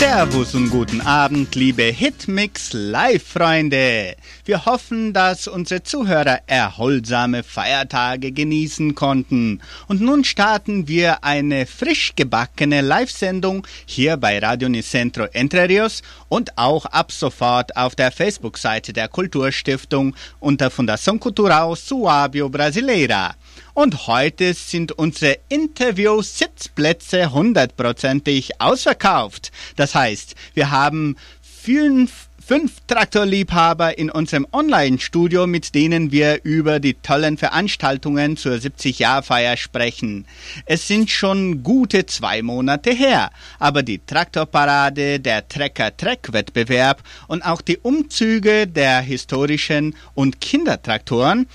Servus und guten Abend, liebe Hitmix Live-Freunde. Wir hoffen, dass unsere Zuhörer erholsame Feiertage genießen konnten. Und nun starten wir eine frisch gebackene Live-Sendung hier bei Radio Nicentro Entre Rios und auch ab sofort auf der Facebook-Seite der Kulturstiftung unter Fundação Cultural Suábio Brasileira. Und heute sind unsere Interview-Sitzplätze hundertprozentig ausverkauft. Das heißt, wir haben fünf fünf Traktorliebhaber in unserem Online-Studio, mit denen wir über die tollen Veranstaltungen zur 70-Jahr-Feier sprechen. Es sind schon gute zwei Monate her, aber die Traktorparade, der Trecker-Treck-Wettbewerb und auch die Umzüge der historischen und Kindertraktoren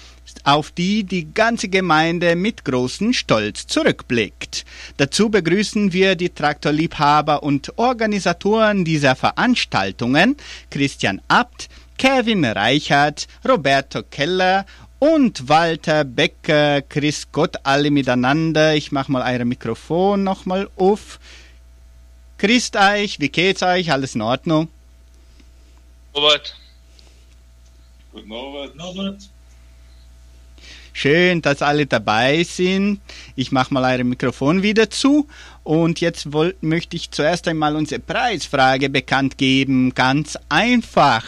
auf die die ganze Gemeinde mit großem Stolz zurückblickt. Dazu begrüßen wir die Traktorliebhaber und Organisatoren dieser Veranstaltungen, Christian Abt, Kevin Reichert, Roberto Keller und Walter Becker. Chris Gott alle miteinander. Ich mach mal euer Mikrofon nochmal auf. Christ euch, wie geht's euch? Alles in Ordnung? Robert. Guten Abend. Norbert. Schön, dass alle dabei sind. Ich mache mal euer Mikrofon wieder zu. Und jetzt wollt, möchte ich zuerst einmal unsere Preisfrage bekannt geben. Ganz einfach.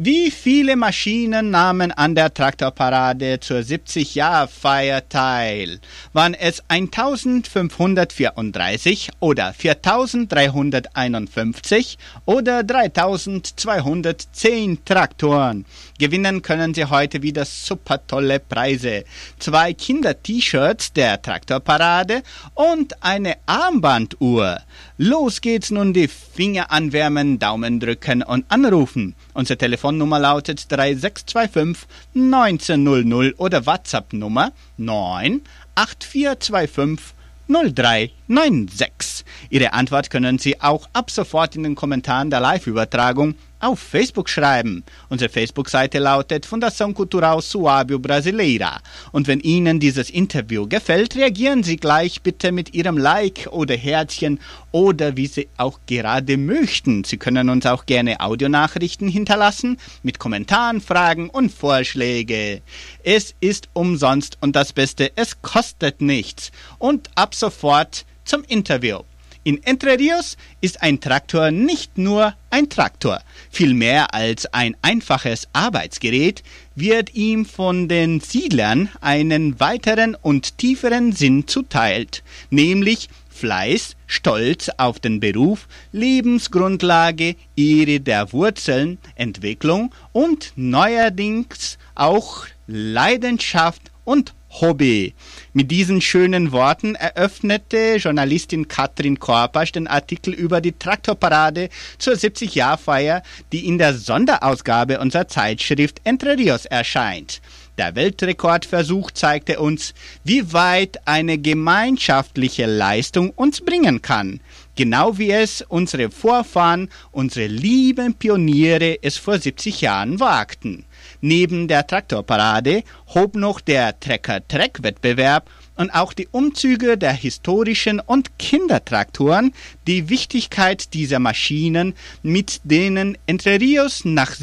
Wie viele Maschinen nahmen an der Traktorparade zur 70-Jahr-Feier teil? Waren es 1534 oder 4351 oder 3210 Traktoren? Gewinnen können Sie heute wieder super tolle Preise. Zwei Kinder-T-Shirts der Traktorparade und eine Armbanduhr. Los geht's nun die Finger anwärmen, Daumen drücken und anrufen. Unsere Telefonnummer lautet 3625 1900 oder WhatsApp-Nummer 98425 0396. Ihre Antwort können Sie auch ab sofort in den Kommentaren der Live-Übertragung auf Facebook schreiben. Unsere Facebook-Seite lautet Fundação Cultural Suábio Brasileira. Und wenn Ihnen dieses Interview gefällt, reagieren Sie gleich bitte mit Ihrem Like oder Herzchen oder wie Sie auch gerade möchten. Sie können uns auch gerne Audionachrichten hinterlassen mit Kommentaren, Fragen und Vorschläge. Es ist umsonst und das Beste, es kostet nichts. Und ab sofort zum Interview. In Entre Rios ist ein Traktor nicht nur ein Traktor. Viel mehr als ein einfaches Arbeitsgerät wird ihm von den Siedlern einen weiteren und tieferen Sinn zuteilt, nämlich Fleiß, Stolz auf den Beruf, Lebensgrundlage, Ehre der Wurzeln, Entwicklung und neuerdings auch Leidenschaft und Hobby. Mit diesen schönen Worten eröffnete Journalistin Katrin Korpasch den Artikel über die Traktorparade zur 70-Jahr-Feier, die in der Sonderausgabe unserer Zeitschrift Entre Rios erscheint. Der Weltrekordversuch zeigte uns, wie weit eine gemeinschaftliche Leistung uns bringen kann. Genau wie es unsere Vorfahren, unsere lieben Pioniere es vor 70 Jahren wagten. Neben der Traktorparade hob noch der Trecker-Treck-Wettbewerb und auch die Umzüge der historischen und Kindertraktoren die Wichtigkeit dieser Maschinen, mit denen Entre Rios nach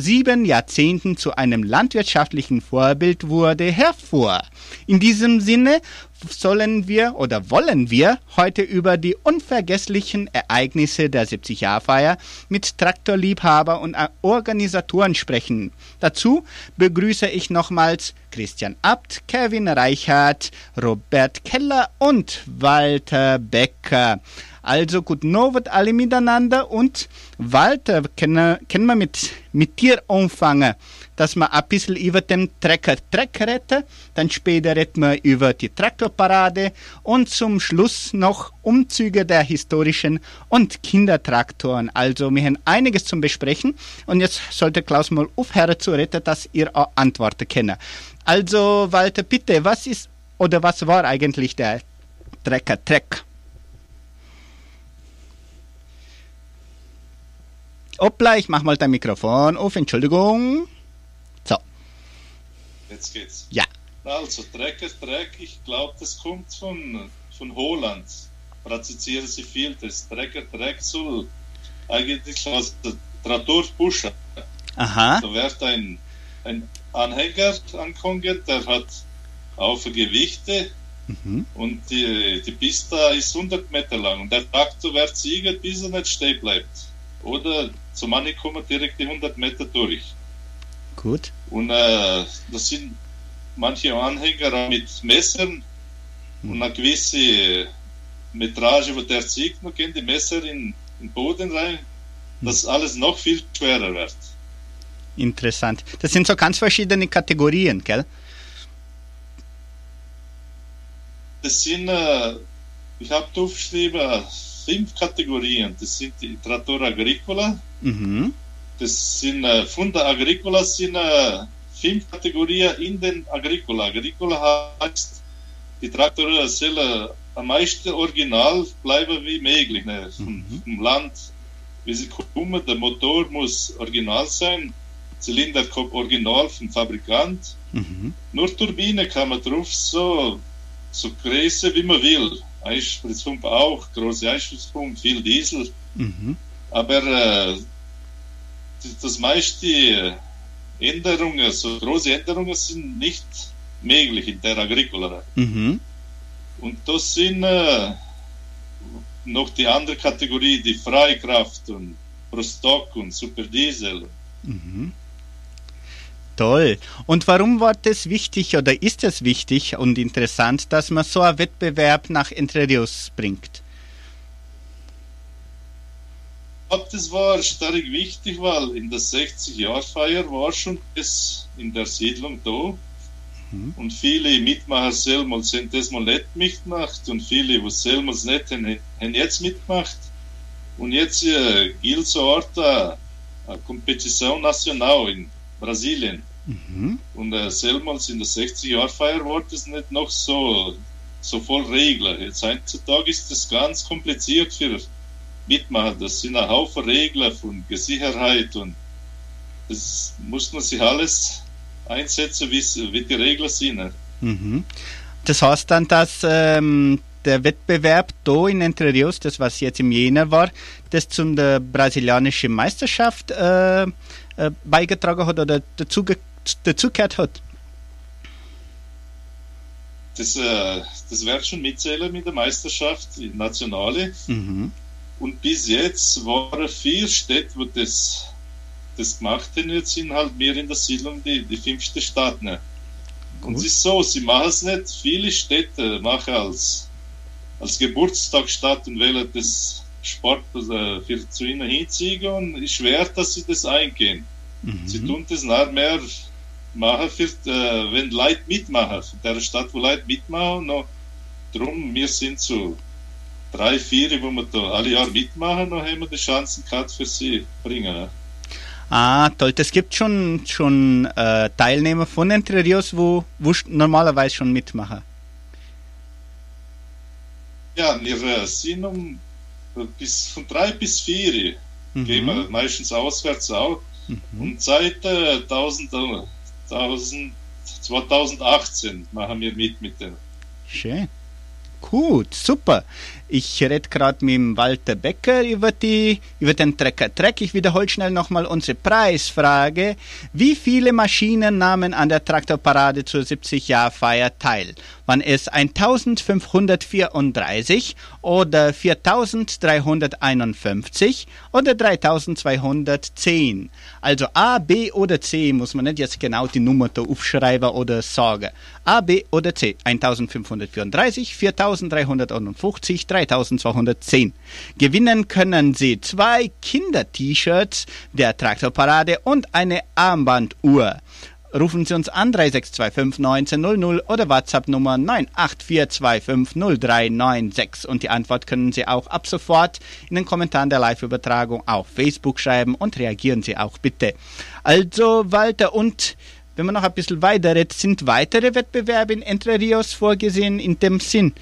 sieben Jahrzehnten zu einem landwirtschaftlichen Vorbild wurde, hervor. In diesem Sinne sollen wir oder wollen wir heute über die unvergesslichen Ereignisse der 70-Jahr-Feier mit Traktorliebhaber und Organisatoren sprechen. Dazu begrüße ich nochmals Christian Abt, Kevin Reichert, Robert Keller und Walter Becker. Also guten Abend alle miteinander und Walter, können, können wir mit, mit dir anfangen, dass wir ein bisschen über den Trecker Treck retten, dann später retten wir über die Traktorparade und zum Schluss noch Umzüge der historischen und Kindertraktoren. Also wir haben einiges zum Besprechen und jetzt sollte Klaus mal aufhören zu retten, dass ihr auch Antworten kennt. Also Walter, bitte, was ist oder was war eigentlich der Trecker Treck? Hoppla, ich mach mal dein Mikrofon auf, Entschuldigung. So. Jetzt geht's. Ja, Also, Trecker, Treck, ich glaube, das kommt von, von Holland. Praktizieren sie viel. Das Trecker, Treck soll eigentlich aus der Traktor pushen. Aha. Da wird ein, ein Anhänger ankommen, der hat auf Gewichte Mhm. und die, die Piste ist 100 Meter lang. Und der Traktor wird siegen, bis er nicht stehen bleibt. Oder zum Mann kommen direkt die 100 Meter durch. Gut. Und äh, das sind manche Anhänger mit Messern und eine gewisse Metrage, wo der zieht, noch gehen die Messer in, in den Boden rein, dass alles noch viel schwerer wird. Interessant. Das sind so ganz verschiedene Kategorien, gell? Das sind, äh, ich habe aufgeschrieben, fünf Kategorien. Das sind die Trattor Agricola, Mhm. das sind äh, der Agricola sind äh, fünf Kategorien in den Agricola. Agricola heißt, die Traktoren sollen am meisten original bleiben wie möglich. Ne? Vom, Mhm. vom Land, wie sie kommen, der Motor muss original sein, Zylinder kommt original vom Fabrikant. Mhm. Nur Turbine kann man drauf so, so Größe wie man will. Einspritzpumpe auch, große Einspritzpumpe, viel Diesel. Mhm. Aber äh, das meiste Änderungen, so große Änderungen sind nicht möglich in der Agricola. Mhm. Und das sind äh, noch die andere Kategorie, die Freikraft und Prostock und Superdiesel. Mhm. Toll. Und warum war das wichtig oder ist es wichtig und interessant, dass man so einen Wettbewerb nach Entre Rios bringt? Ich glaube, das war stark wichtig, weil in der 60-Jahr-Feier war schon das in der Siedlung da. Mhm. Und viele Mitmacher selber sind das mal nicht mitgemacht und viele, die selber nicht haben, haben jetzt mitgemacht. Und jetzt äh, gilt so Art eine, eine Kompetition national in Brasilien. Mhm. Und äh, selber in der 60-Jahr-Feier war das nicht noch so, so voll Regeln. Jetzt heutzutage ist das ganz kompliziert für Mitmacher. Das sind ein Haufen Regeln von Sicherheit und das muss man sich alles einsetzen, wie die Regeln sind. ne? Mhm. Das heißt dann, dass ähm, der Wettbewerb da in Entre Rios, das was jetzt im Jänner war, das zum der brasilianischen Meisterschaft äh, äh, beigetragen hat oder dazu, dazugehört hat. Das, äh, das wird schon mitzählen mit der Meisterschaft, die nationale. Mhm. Und bis jetzt waren vier Städte, wo das, das gemacht haben. Jetzt sind halt mehr in der Siedlung die, die fünfte Stadt. Ne? Und es ist so, sie machen es nicht. Viele Städte machen als, als Geburtstag statt und wählen das Sport äh, für zu ihnen hinziehen und ist schwer, dass sie das eingehen. Sie Mhm. tun das nicht mehr machen, für, äh, wenn Leute mitmachen. In der Stadt, wo Leute mitmachen, noch drum, wir sind so drei, vier, wo wir da alle Jahre mitmachen, noch haben wir die Chancen gehabt für sie bringen. Ne? Ah, toll. Es gibt schon, schon äh, Teilnehmer von Entre Rios, wo, wo normalerweise schon mitmachen. Ja, wir äh, sind um äh, bis von drei bis vier gehen wir Mhm. meistens auswärts auch. Mhm. Und seit äh, 1000, äh, 1000, 2018 machen wir mit mit dem. Schön. Gut, super. Ich rede gerade mit Walter Becker über, die, über den Trecker Treck. Ich wiederhole schnell nochmal unsere Preisfrage. Wie viele Maschinen nahmen an der Traktorparade zur 70-Jahr-Feier teil? Waren es 1534 oder 4351 oder 3210? Also A, B oder C muss man nicht jetzt genau die Nummer da aufschreiben oder sagen. A, B oder C. 1534, 4351, 3210. Gewinnen können Sie zwei Kinder-T-Shirts der Traktorparade und eine Armbanduhr. Rufen Sie uns an 3625 1900 oder WhatsApp Nummer 984250396 und die Antwort können Sie auch ab sofort in den Kommentaren der Live-Übertragung auf Facebook schreiben und reagieren Sie auch bitte. Also Walter und wenn man noch ein bisschen weiter redet, sind weitere Wettbewerbe in Entre Rios vorgesehen in dem Sinn.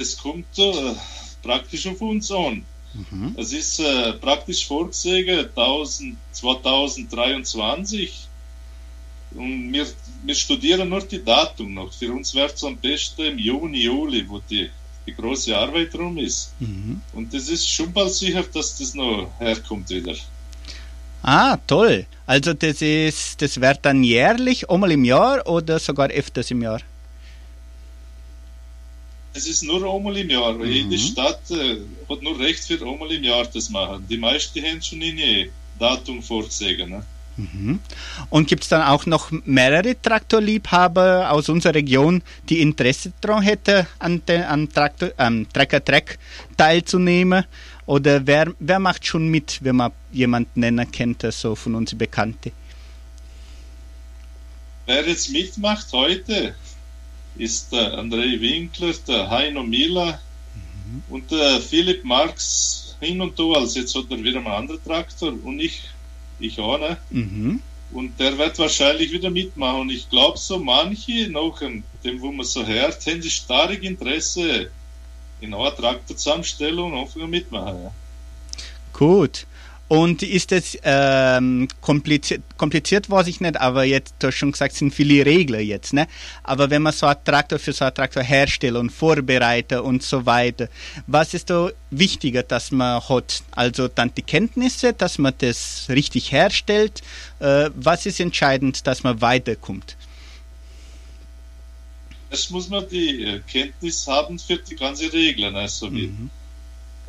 Das kommt äh, praktisch auf uns an. Mhm. Es ist äh, praktisch vorgesehen 1000, 2023 Und wir, wir studieren nur die Datum noch. Für uns wäre es am besten im Juni, Juli, wo die, die große Arbeit rum ist. Mhm. Und das ist schon bald sicher, dass das noch herkommt wieder. Ah, toll. Also das ist, das wird dann jährlich, einmal im Jahr oder sogar öfters im Jahr? Es ist nur einmal im Jahr. Mhm. Jede Stadt äh, hat nur Recht für einmal im Jahr das machen. Die meisten haben schon ein Datum vorgesehen. Ne? Mhm. Und gibt es dann auch noch mehrere Traktorliebhaber aus unserer Region, die Interesse daran hätten, an den an Traktor, ähm, Trecker-Treck teilzunehmen? Oder wer, wer macht schon mit, wenn man jemanden nennen könnte, so von uns Bekannte? Wer jetzt mitmacht heute, ist der André Winkler, der Heino Miller und der Philipp Marx hin und da. Also jetzt hat er wieder einen anderen Traktor und ich, ich auch. Ne? Mhm. Und der wird wahrscheinlich wieder mitmachen. Und ich glaube, so manche, nach dem, wo man so hört, haben sie stark Interesse in einer Traktorzusammenstellung und anfangen mitmachen. Ja. Gut. Und ist es ähm, kompliziert, kompliziert, weiß ich nicht, aber jetzt, du hast schon gesagt, sind viele Regeln jetzt, ne? Aber wenn man so einen Traktor für so einen Traktor herstellt und vorbereitet und so weiter, was ist da wichtiger, dass man hat? Also dann die Kenntnisse, dass man das richtig herstellt. Äh, was ist entscheidend, dass man weiterkommt? Erst muss man die äh, Kenntnis haben für die ganze Regeln. Also wie Mhm.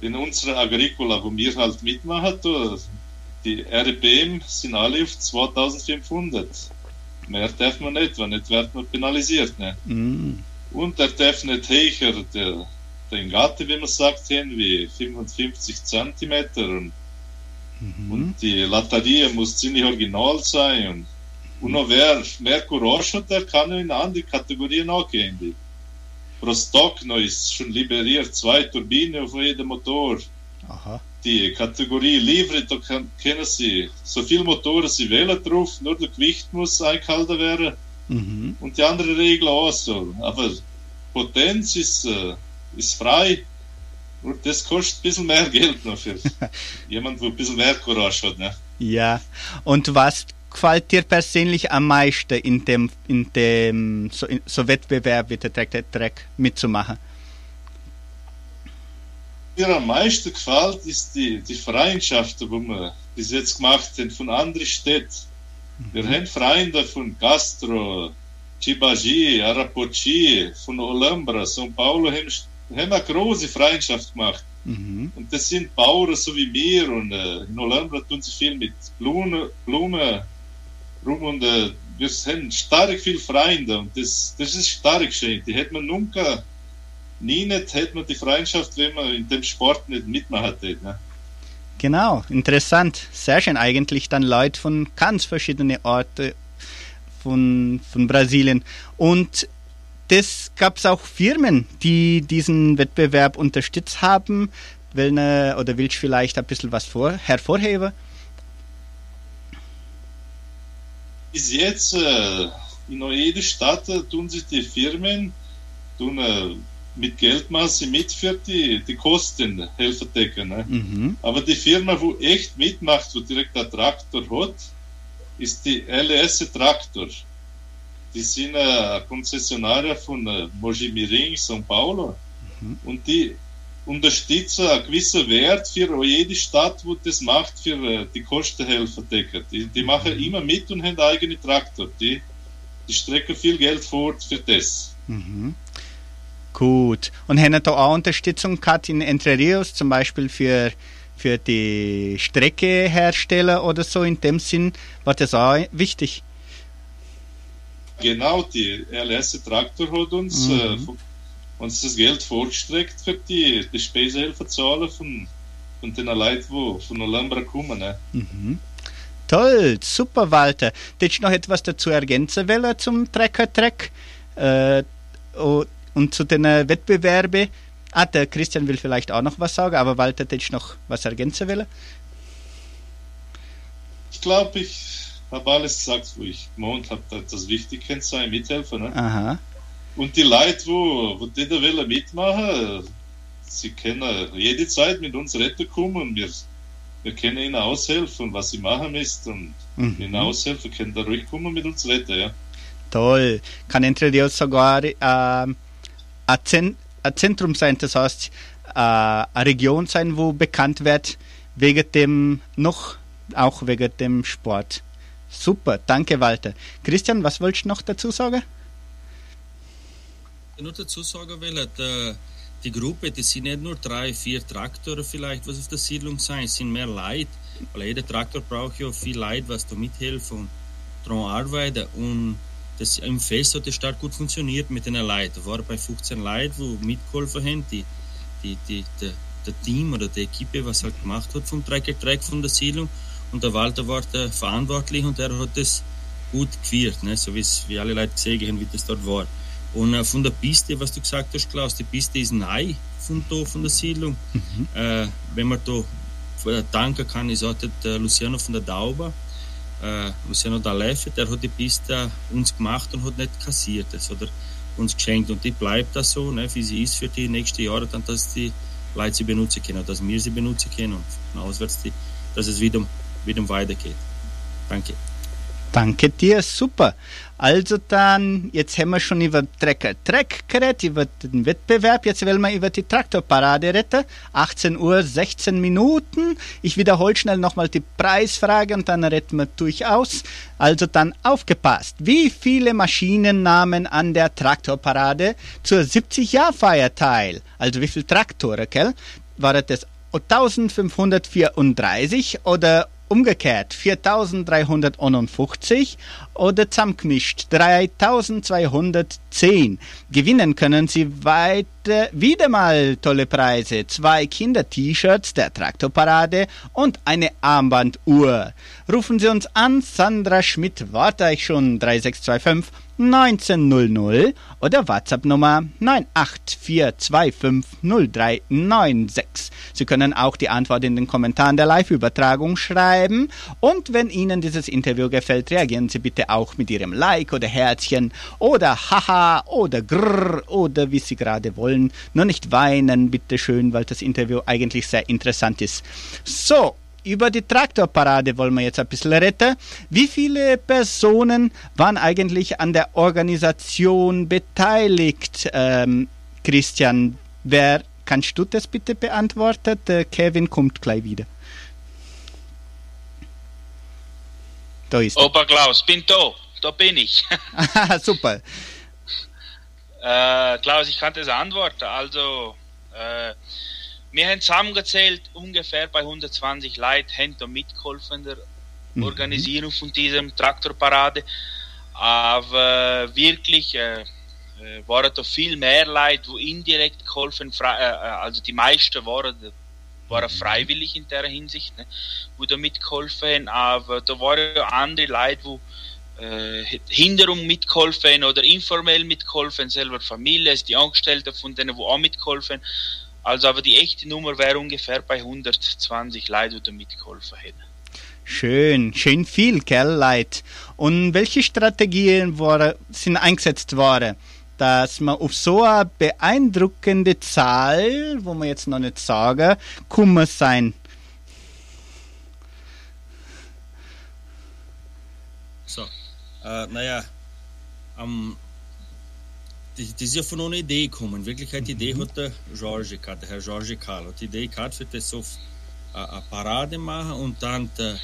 In unserer Agricola, wo wir halt mitmachen, die RPM sind alle auf 2500. Mehr darf man nicht, weil nicht wird man penalisiert. Ne? Mhm. Und er darf nicht höher, der, den Gatte, wie man sagt, hin, wie 55 Zentimeter. Und, Mhm. und die Latterie muss ziemlich original sein. Und, und noch wer mehr Courage hat, der kann in andere Kategorien auch Pro Stock noch ist schon liberiert, zwei Turbinen auf jedem Motor. Aha. Die Kategorie Livre, da kann, können Sie so viel Motoren Sie wählen drauf, nur das Gewicht muss eingehalten werden. Mhm. Und die andere Regel auch so. Aber Potenz ist, äh, ist frei. Und das kostet ein bisschen mehr Geld noch für jemanden, der ein bisschen mehr Courage hat. Ne? Ja. Und was gefällt dir persönlich am meisten in dem, in dem so, in, so Wettbewerb wie der Track der Track mitzumachen? Mir am meisten gefällt, ist die, die Freundschaften, die wir bis jetzt gemacht haben von anderen Städten. Wir haben Freunde von Castro, Chibagi, Arapochi, von Olambra, São Paulo, haben, haben eine große Freundschaft gemacht. Mhm. Und das sind Bauern so wie mir und äh, in Olambra tun sie viel mit Blumen, Blumen rum und äh, wir haben stark viel Freunde und das, das ist stark schön. Die hätte man nunca, nie nicht, hätte man die Freundschaft, wenn man in dem Sport nicht mitmachen hätte. Ne? Genau, interessant. Sehr schön. Eigentlich dann Leute von ganz verschiedenen Orten von, von Brasilien. Und das gab es auch Firmen, die diesen Wettbewerb unterstützt haben. Will ne, oder willst du vielleicht ein bisschen was vor, hervorheben? Bis jetzt äh, in jeder Stadt äh, tun sich die Firmen tun, äh, mit Geldmasse mit für die, die Kosten helfen decken. Ne? Mhm. Aber die Firma, wo echt mitmacht, wo direkt der Traktor hat, ist die LS Traktor. Die sind äh, Konzessionare von äh, Mojimirim, São Paulo. Mhm. Und die unterstützen einen gewissen Wert für jede Stadt, wo das macht, für äh, die Kostenhelfer decken. Die, die machen immer mit und haben eigene Traktor. Die, die strecken viel Geld fort für das. Mhm. Gut. Und haben da auch Unterstützung gehabt in Entre Rios, zum Beispiel für, für die Streckehersteller oder so? In dem Sinn war das auch wichtig. Genau, die LS Traktor hat uns, Mhm. äh, uns das Geld vorgestreckt für die, die Spesenhelferzahlen von, von den Leuten, die von Olambra kommen. Ne? Mhm. Toll, super, Walter. Willst du noch etwas dazu ergänzen wollen zum Trecker-Treck äh, o- und zu den äh, Wettbewerben? Ah, der Christian will vielleicht auch noch was sagen, aber Walter, willst du noch was ergänzen wollen? Ich glaube, ich habe alles gesagt, wo ich gemeint habe, dass das wichtig sein, mithelfen. Ne? Aha. Und die Leute, wo, wo die da wollen mitmachen, sie können jede Zeit mit uns retten kommen und wir wir können ihnen aushelfen, was sie machen müssen und mhm. ihnen aushelfen, können da ruhig kommen mit uns reden, ja. Toll. Kann Entre Dios sogar äh, ein, Zentrum sein, das heißt, äh, eine Region sein, wo bekannt wird wegen dem, noch auch wegen dem Sport. Super, danke Walter. Christian, was wolltest du noch dazu sagen? Nur dazu sagen will, äh, die Gruppe, das sind nicht nur drei, vier Traktoren vielleicht, was auf der Siedlung sein, es sind mehr Leute, weil jeder Traktor braucht ja viel Leute, was da mithelfen und daran arbeiten und das im Fest hat es stark gut funktioniert mit den Leuten. Waren bei 15 Leuten, die mitgeholfen haben, die, die, die, die, der Team oder die Equipe, was halt gemacht hat vom Trecker-Track von der Siedlung und der Walter war der verantwortlich und er hat das gut geführt, ne? so wie alle Leute gesehen haben, wie das dort war. Und äh, von der Piste, was du gesagt hast, Klaus, die Piste ist neu von, da, von der Siedlung. Mhm. Äh, wenn man da äh, danken kann, ist auch der Luciano von der Dauber, äh, Luciano D'Alefe, der hat die Piste uns gemacht und hat nicht kassiert. Das hat er uns geschenkt und die bleibt da so, ne, wie sie ist für die nächsten Jahre, dann, dass die Leute sie benutzen können, dass wir sie benutzen können und von auswärts, die, dass es wieder, wieder weitergeht. Danke. Danke dir, super. Also dann, jetzt haben wir schon über Trecker Track geredet, über den Wettbewerb. Jetzt wollen wir über die Traktorparade reden. 18 Uhr, 16 Minuten. Ich wiederhole schnell nochmal die Preisfrage und dann reden wir durchaus. Also dann aufgepasst. Wie viele Maschinen nahmen an der Traktorparade zur 70-Jahr-Feier teil? Also wie viele Traktoren, gell? War das 1534 oder umgekehrt 4351 oder zusammengemischt 3210. Gewinnen können Sie weiter, wieder mal tolle Preise. Zwei Kinder-T-Shirts der Traktorparade und eine Armbanduhr. Rufen Sie uns an, Sandra Schmidt, warte ich schon 3625 1900 oder WhatsApp-Nummer 984250396. Sie können auch die Antwort in den Kommentaren der Live-Übertragung schreiben. Und wenn Ihnen dieses Interview gefällt, reagieren Sie bitte auch mit Ihrem Like oder Herzchen oder Haha oder Grrr oder wie Sie gerade wollen. Nur nicht weinen, bitte schön, weil das Interview eigentlich sehr interessant ist. So, über die Traktorparade wollen wir jetzt ein bisschen retten. Wie viele Personen waren eigentlich an der Organisation beteiligt? Ähm, Christian, wer kannst du das bitte beantworten? Der Kevin kommt gleich wieder. Da ist Opa Klaus, bin da. Da bin ich. Super. Äh, Klaus, ich kann das antworten. Also, äh, wir haben zusammengezählt, ungefähr bei 120 Leuten haben da mitgeholfen der mhm. Organisierung von diesem Traktorparade. Aber wirklich äh, äh, waren da viel mehr Leute, die indirekt geholfen, äh, äh, also die meisten waren, waren mhm. freiwillig in der Hinsicht, ne, die da mitgeholfen haben, aber da waren ja andere Leute, die äh, Hinderung mitgeholfen oder informell mitgeholfen, selber Familie, die Angestellten von denen, die auch mitgeholfen also aber die echte Nummer wäre ungefähr bei 120 Leuten, die mitgeholfen hätten. Schön, schön viel, gell, Leute. Und welche Strategien war, sind eingesetzt worden, dass man auf so eine beeindruckende Zahl, wo man jetzt noch nicht sagen, kommen sein? So, äh, naja, am das, das ist ja von einer Idee gekommen. In Wirklichkeit, die Idee mhm. hat der George gehabt, der Herr. Hat die Idee gehabt, für das auf eine Parade machen und dann der,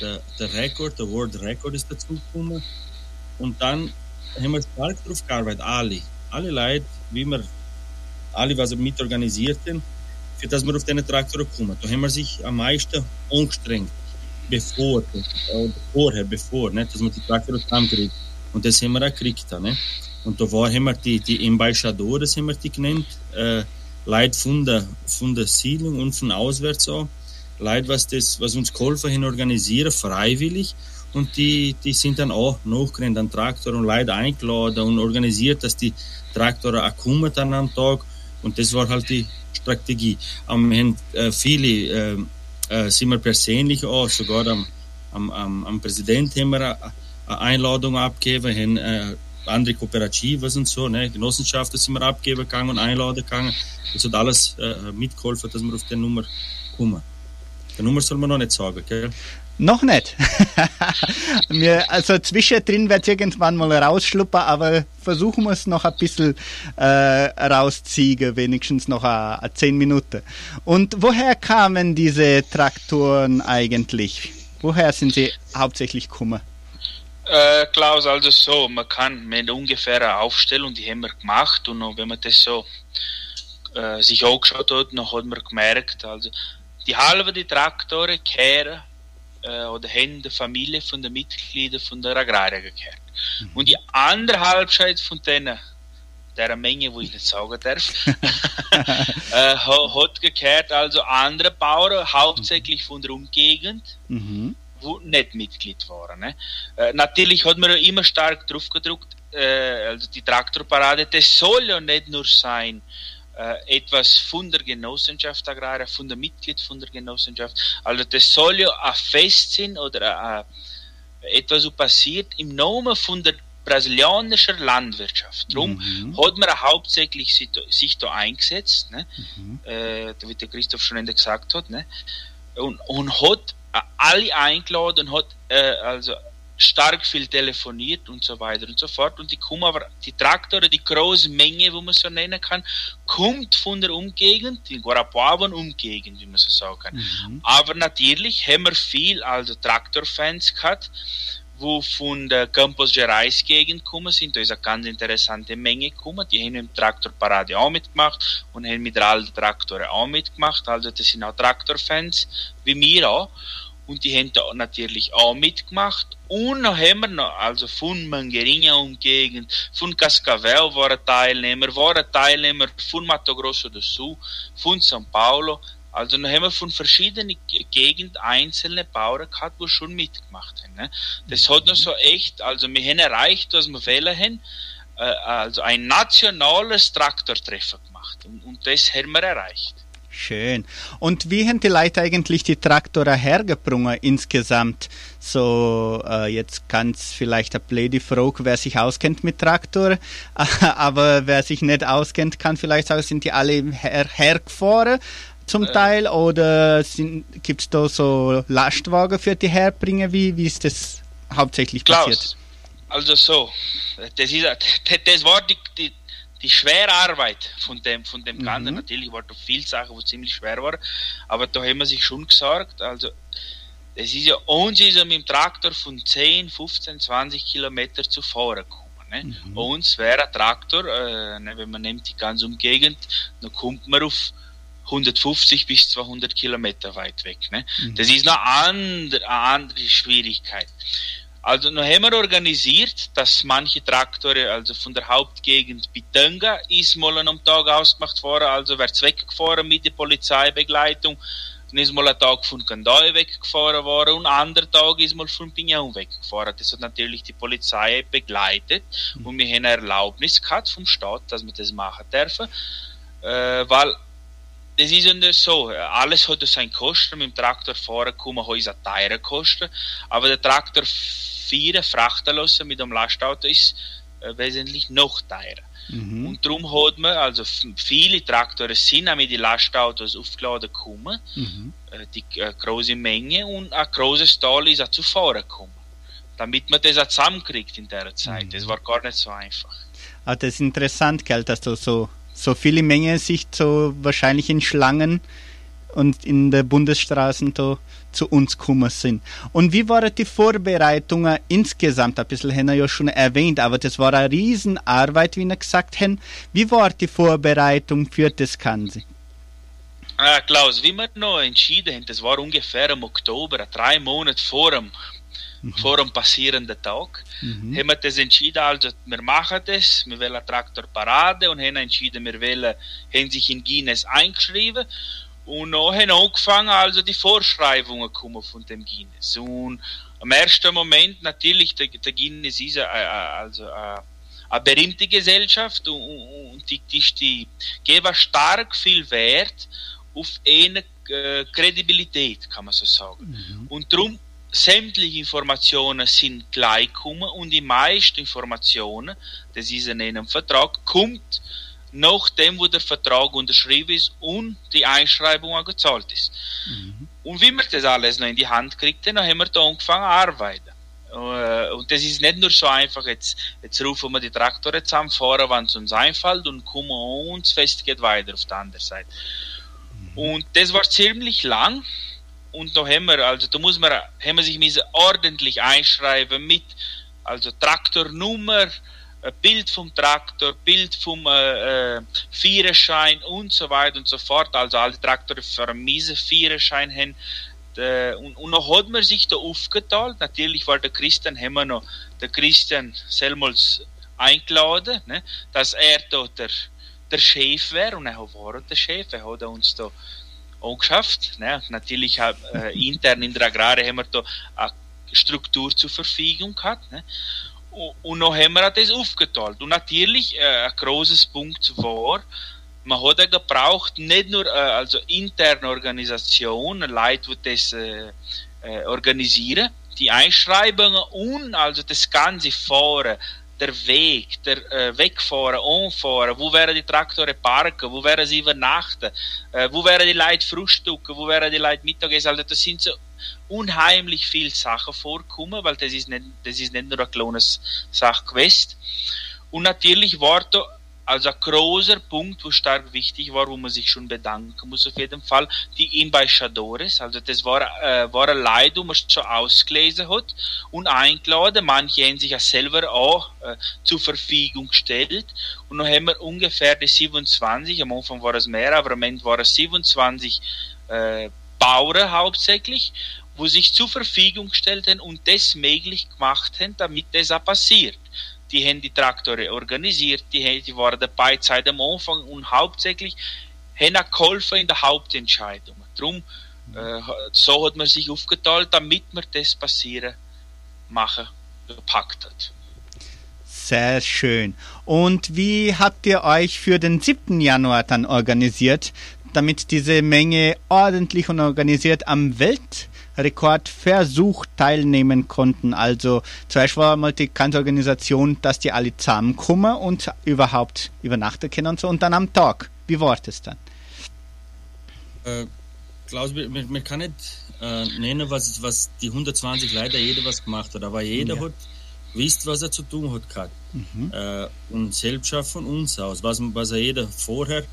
der, der Rekord, der World Record ist dazu gekommen. Und dann haben wir stark darauf gearbeitet, alle. Alle Leute, wie wir, alle, was wir mit organisierten, für das wir auf diesen Traktor kommen. Da haben wir sich am meisten angestrengt, bevor, oder vorher, bevor, ne, dass wir die Traktor zusammenkriegen. Und das haben wir auch gekriegt. Ne? Und da war, wir die, die Embaixadores, haben wir die genannt, äh, Leute von der, von der Siedlung und von auswärts auch. Leute, was, das, was uns geholfen haben, organisieren, freiwillig. Und die, die sind dann auch nachgerannt an Traktor und Leute eingeladen und organisiert, dass die Traktoren auch kommen dann am Tag. Und das war halt die Strategie. Wir haben äh, viele, äh, äh, sind wir persönlich auch, sogar am, am, am, am Präsident haben wir eine Einladung abgegeben, haben äh, andere Kooperativen und so, ne, Genossenschaften sind wir abgeben gegangen und einladen gegangen. Das hat alles äh, mitgeholfen, dass wir auf die Nummer kommen. Die Nummer soll man noch nicht sagen, gell? Noch nicht. wir, also zwischendrin wird irgendwann mal rausschluppen, aber versuchen wir es noch ein bisschen äh, rausziehen, wenigstens noch a, a zehn Minuten. Und woher kamen diese Traktoren eigentlich? Woher sind sie hauptsächlich gekommen? Äh, Klaus, also so, man kann mit ungefähr Aufstellung, die haben wir gemacht und wenn man das so äh, sich angeschaut hat, dann hat man gemerkt, also die halbe die Traktoren kehren äh, oder haben die Familie von den Mitgliedern von der Agraria gekehrt. Mhm. Und die andere Halbzeit von denen, der Menge, wo ich nicht sagen darf, äh, hat gekehrt, also andere Bauern, hauptsächlich von der Umgegend, mhm. Wo nicht Mitglied waren. Ne? Äh, natürlich hat man immer stark drauf gedruckt, äh, also die Traktorparade, das soll ja nicht nur sein, äh, etwas von der Genossenschaft Agraria, von der Mitglied von der Genossenschaft. Also das soll ja ein Fest sein oder äh, etwas so passiert im Namen von der brasilianischen Landwirtschaft. Darum mhm. hat man hauptsächlich sich, sich da eingesetzt, ne? Mhm. Äh, wie der Christoph schon gesagt hat, ne? und, und hat alle eingeladen hat äh, also stark viel telefoniert und so weiter und so fort. Und die kommen aber, die Traktoren, die große Menge, wo man so nennen kann, kommt von der Umgegend, die Guarapuavan Umgegend, wie man so sagen kann. Mhm. Aber natürlich haben wir viel, also Traktorfans gehabt, wo von der Campos Gerais Gegend gekommen sind. Da ist eine ganz interessante Menge gekommen. Die haben im Traktorparade auch mitgemacht und haben mit allen Traktoren auch mitgemacht. Also das sind auch Traktorfans, wie wir auch. Und die haben da natürlich auch mitgemacht. Und dann haben wir noch, also von Mangueirinha Umgegend, von Cascavel waren Teilnehmer, waren Teilnehmer von Mato Grosso do Sul, von São Paulo. Also dann haben wir von verschiedenen Gegenden einzelne Bauern gehabt, die schon mitgemacht haben. Ne? Das hat noch so echt, also wir haben erreicht, was wir wählen haben, äh, also ein nationales Traktortreffen gemacht. Und, und das haben wir erreicht. Schön. Und wie haben die Leute eigentlich die Traktoren hergebrungen insgesamt? So, äh, jetzt ganz vielleicht eine blöde Frage, wer sich auskennt mit Traktor, aber wer sich nicht auskennt, kann vielleicht sagen, sind die alle her hergefahren zum äh. Teil oder gibt es da so Lastwagen für die herbringen? Wie, wie ist das hauptsächlich Klaus, passiert? Also so, das, ist, das war die, die die schwere Arbeit von dem, von dem Ganzen, mhm. natürlich waren da viele Sachen, die ziemlich schwer waren, aber da haben wir sich schon gesagt, also es ist ja, uns ist ja mit dem Traktor von 10, 15, 20 Kilometer zu fahren gekommen. Ne? Mhm. Uns wäre ein Traktor, äh, ne, wenn man nimmt die ganze Umgegend, dann kommt man auf 150 bis 200 Kilometer weit weg. Ne? Mhm. Das ist eine andere, eine andere Schwierigkeit. Also noch haben wir organisiert, dass manche Traktoren, also von der Hauptgegend Bitanga, ist mal am Tag ausgemacht worden, also wird weggefahren mit der Polizeibegleitung. Dann ist mal ein Tag von Kandai weggefahren worden und ein anderer Tag ist mal von Pignon weggefahren. Das hat natürlich die Polizei begleitet und wir haben eine Erlaubnis gehabt vom Staat, dass wir das machen dürfen, äh, weil das ist ja nicht so. Alles hat seine Kosten. Mit dem Traktor fahren kommen, eine teure Kosten. Aber der Traktor vier frachten lassen mit dem Lastauto ist äh, wesentlich noch teurer. Mhm. Und darum hat man, also viele Traktoren sind auch mit den Lastautos aufgeladen gekommen, mhm. äh, die äh, große Menge und ein großes Tal ist auch zu fahren gekommen. Damit man das auch zusammenkriegt in der Zeit. Mhm. Das war gar nicht so einfach. Ah, das ist interessant, gell, dass du so, so viele Menge sich so wahrscheinlich in Schlangen und in der Bundesstraßen da zu uns gekommen sind. Und wie waren die Vorbereitungen insgesamt? Ein bisschen haben wir ja schon erwähnt, aber das war eine Riesenarbeit, wie wir gesagt haben. Wie war die Vorbereitung für das Ganze? Ah, Klaus, wie wir noch entschieden haben, das war ungefähr im Oktober, drei Monate vor dem, mhm. vor dem passierenden Tag, mhm. haben wir das entschieden, also wir machen das, wir wollen eine Traktorparade und haben entschieden, wir wollen, haben sich in Guinness eingeschrieben und dann haben angefangen, also die Vorschreibungen kommen von dem Guinness. Und am ersten Moment natürlich, der, der Guinness ist a, a, also a, eine berühmte Gesellschaft und, und die, die, die geben stark viel Wert auf eine äh, Kredibilität, kann man so sagen. Mhm. Und darum sämtliche Informationen sind gleich gekommen und die meisten Informationen, das ist in einem Vertrag, kommt nachdem, wo der Vertrag unterschrieben ist und die Einschreibung auch gezahlt ist. Mhm. Und wie wir das alles noch in die Hand kriegten, dann haben wir da angefangen zu arbeiten. Äh, und das ist nicht nur so einfach, jetzt, jetzt rufen wir die Traktoren zusammen, fahren, wenn es uns einfällt und kommen und das Fest geht weiter auf der anderen Seite. Mhm. Und das war ziemlich lang und da haben wir, also da muss man, haben wir sich müssen ordentlich einschreiben mit, also Traktornummer, Bild vom Traktor, Bild vom äh, äh, Führerschein und so weiter und so fort. Also alle Traktoren für einen miesen Führerschein haben. Äh, und, und noch hat man sich da aufgeteilt. Natürlich war der Christian, haben wir noch der Christian Selmals eingeladen, ne, dass er da der, der Chef wäre. Und er war der Chef, er hat uns da angeschafft. Ne. Natürlich äh, intern in der Agrare haben wir da eine Struktur zur Verfügung gehabt. Ne. Und noch haben wir das aufgeteilt. Und natürlich, äh, ein großes Punkt war, man hat ja gebraucht, nicht nur äh, also interne Organisation, Leute, die das äh, äh, organisieren, die Einschreibungen und also das ganze Fahren, der Weg, der äh, Wegfahren, Anfahren, wo werden die Traktoren parken, wo werden sie übernachten, äh, wo werden die Leute frühstücken, wo werden die Leute Mittagessen, also das sind so unheimlich viele Sachen vorkommen, weil das ist nicht, das ist nicht nur eine kleine Sache. Und natürlich war da also ein großer Punkt, wo stark wichtig war, wo man sich schon bedanken muss auf jeden Fall, die Embajadores, also das war, äh, war ein Leid, wo man schon ausgelesen hat und eingeladen, manche haben sich ja selber auch äh, zur Verfügung gestellt. Und dann haben wir ungefähr die 27, am Anfang war es mehr, aber am Ende waren es 27 äh, Bauern hauptsächlich, wo sich zur Verfügung gestellt haben und das möglich gemacht haben, damit das auch passiert die haben die Traktoren organisiert, die, die waren dabei seit dem Anfang und hauptsächlich haben auch geholfen in der Hauptentscheidung. Darum, äh, so hat man sich aufgeteilt, damit man das passieren machen gepackt hat. Sehr schön. Und wie habt ihr euch für den 7. Januar dann organisiert, damit diese Menge ordentlich und organisiert am Welt Rekordversuch teilnehmen konnten. Also zuerst war mal die ganze Organisation, dass die alle zusammenkommen und überhaupt übernachten können und so. Und dann am Tag. Wie war das dann? Äh, Klaus, man, kann nicht äh, nennen, was, was die 120 leider jeder was gemacht hat, aber jeder ja. hat wisst, was er zu tun hat gehabt. Mhm. Äh, und selbst schon von uns aus, was, was er jeder vorher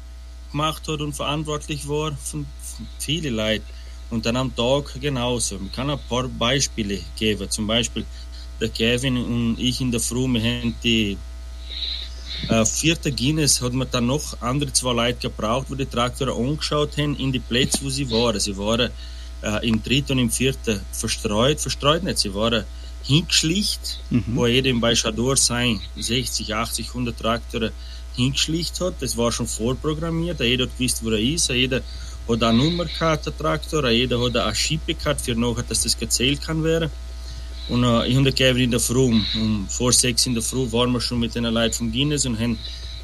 gemacht hat und verantwortlich war, von, von viele Leute. Und dann am Tag genauso. Ich kann ein paar Beispiele geben. Zum Beispiel der Kevin und ich in der Früh, wir haben die äh, vierte Guinness, hat man dann noch andere zwei Leute gebraucht, wo die Traktoren angeschaut haben in die Plätze, wo sie waren. Sie waren äh, im dritten und im vierten verstreut, verstreut nicht, sie waren hingeschlicht, mhm. wo jeder im Beispiador sein 60, 80, 100 Traktoren hingeschlicht hat. Das war schon vorprogrammiert, jeder hat gewusst, wo er ist, jeder hat eine Nummerkarte Traktor, jeder hat eine Schippe gehabt, für nachher, dass das gezählt kann werden. Und äh, ich habe gegeben in der Früh, um, vor sechs in der Früh waren wir schon mit den Leuten vom Guinness und haben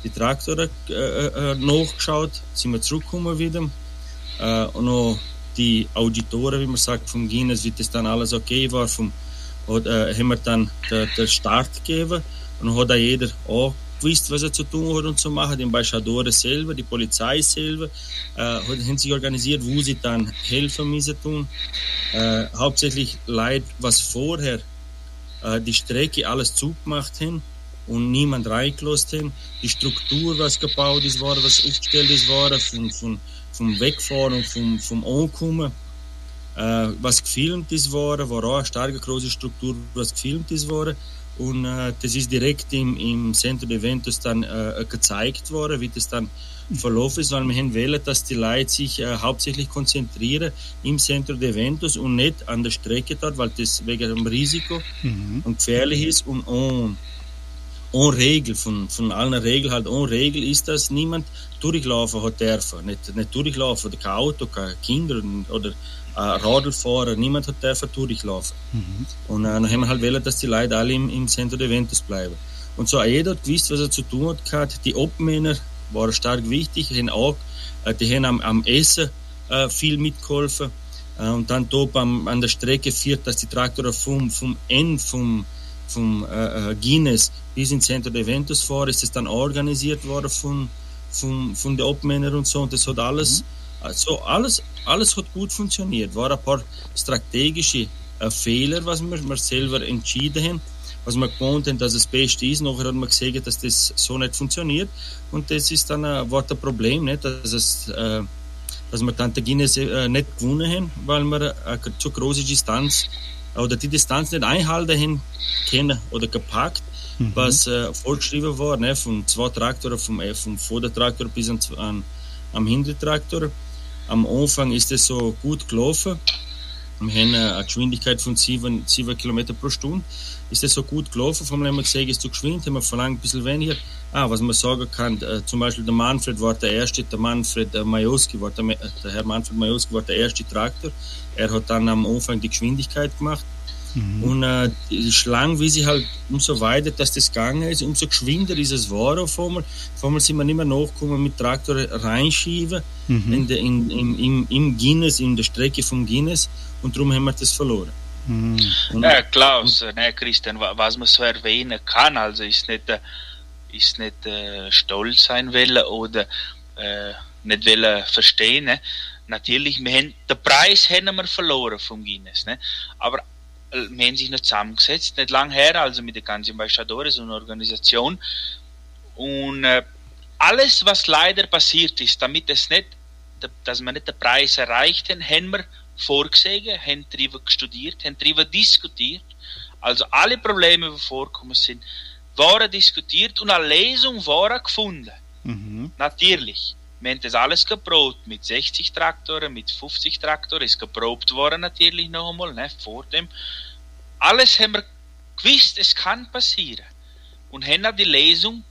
die Traktoren äh, äh, nachgeschaut, sind wir zurückgekommen wieder. Äh, und auch die Auditoren, wie man sagt, vom Guinness, wie das dann alles okay war, vom, hat, äh, haben wir dann den, den Start gegeben und hat auch jeder auch gewusst, was er zu tun hat und zu machen. Die Ambassadore selber, die Polizei selber, äh, haben sich organisiert, wo sie dann helfen müssen tun. Äh, hauptsächlich Leute, was vorher äh, die Strecke alles zugemacht haben und niemand reingelassen haben. Die Struktur, was gebaut ist, war, was aufgestellt ist, war, von, von, vom Wegfahren und vom, vom Ankommen. Äh, was gefilmt ist, war, war auch eine starke große Struktur, was gefilmt ist, war. Und äh, das ist direkt im, im Centro de Eventos dann äh, gezeigt worden, wie das dann verlaufen ist, weil wir haben wollen, dass die Leute sich äh, hauptsächlich konzentrieren im Centro de Eventos und nicht an der Strecke dort, weil das wegen dem Risiko mhm. und gefährlich ist und ohne, ohne Regel, von, von allen Regeln halt ohne Regel ist, dass niemand durchlaufen hat dürfen. Nicht, nicht durchlaufen, kein Auto, kein Kinder oder äh, Radlfahrer, niemand hat dürfen durchlaufen. Mhm. Und äh, dann haben wir halt wollen, dass die Leute alle im, im Centro de Eventos bleiben. Und so jeder hat gewusst, was er zu tun hat gehabt. Die Obmänner waren stark wichtig, haben auch, äh, die haben am, am Essen äh, viel mitgeholfen. Äh, und dann dort am, an der Strecke führt, dass die Traktoren vom, vom N, vom, vom äh, äh, Guinness bis ins Centro de Eventos fahren, ist das dann organisiert worden von, von, von den Obmännern und so. Und das hat alles mhm Also alles, alles hat gut funktioniert. War ein paar strategische äh, Fehler, was wir, wir selber entschieden haben, was wir gewohnt haben, dass es das Beste ist. Nachher hat man gesehen, dass das so nicht funktioniert. Und das ist dann ein, war ein Problem, nicht? dass es äh, dass wir Tante Guinness äh, nicht gewonnen haben, weil wir eine zu große Distanz oder die Distanz nicht einhalten haben können oder gepackt, mhm. was äh, vorgeschrieben war, ne, von zwei Traktoren, vom, äh, vom Vordertraktor bis an, an, am Hintertraktor. Am Anfang ist es so gut gelaufen. Wir haben eine Geschwindigkeit von 7, 7 km pro Stunde. Ist das so gut gelaufen? Von haben wir gesehen, ist zu geschwind, haben wir verlangt ein bisschen weniger. Ah, was man sagen kann, äh, zum Beispiel der Manfred war der erste, der Manfred äh, Majowski war der, der Herr Manfred Majowski war der erste Traktor. Er hat dann am Anfang die Geschwindigkeit gemacht. Mhm. Und äh, die Schlange, wie sie halt, umso weiter dass das gegangen ist, umso geschwinder ist es war auf einmal. Auf einmal sind wir nicht mehr nachgekommen mit Traktor reinschieben mhm. in de, in, in, im, im Guinness, in der Strecke vom Guinness und darum haben wir das verloren. Mhm. ja, Klaus, ne, Christian, was man so erwähnen kann, also ist nicht äh, ist nicht äh, stolz sein wollen oder äh, nicht wollen verstehen. Ne? Natürlich, wir haben, den Preis haben wir verloren vom Guinness. Ne? Aber wir haben sich noch zusammengesetzt, nicht lang her, also mit der ganzen Ambassadores und Organisation. Und äh, alles, was leider passiert ist, damit es nicht, dass wir nicht den Preis erreicht haben, haben wir vorgesehen, haben darüber studiert, haben darüber diskutiert. Also alle Probleme, die vorkommen sind, waren diskutiert und eine Lesung war gefunden. Mhm. Natürlich. Wir haben das alles geprobt mit 60 Traktoren, mit 50 Traktoren, ist geprobt worden natürlich noch einmal, ne, vor dem. Alles haben wir gewusst, es kann passieren. Und haben auch die Lesung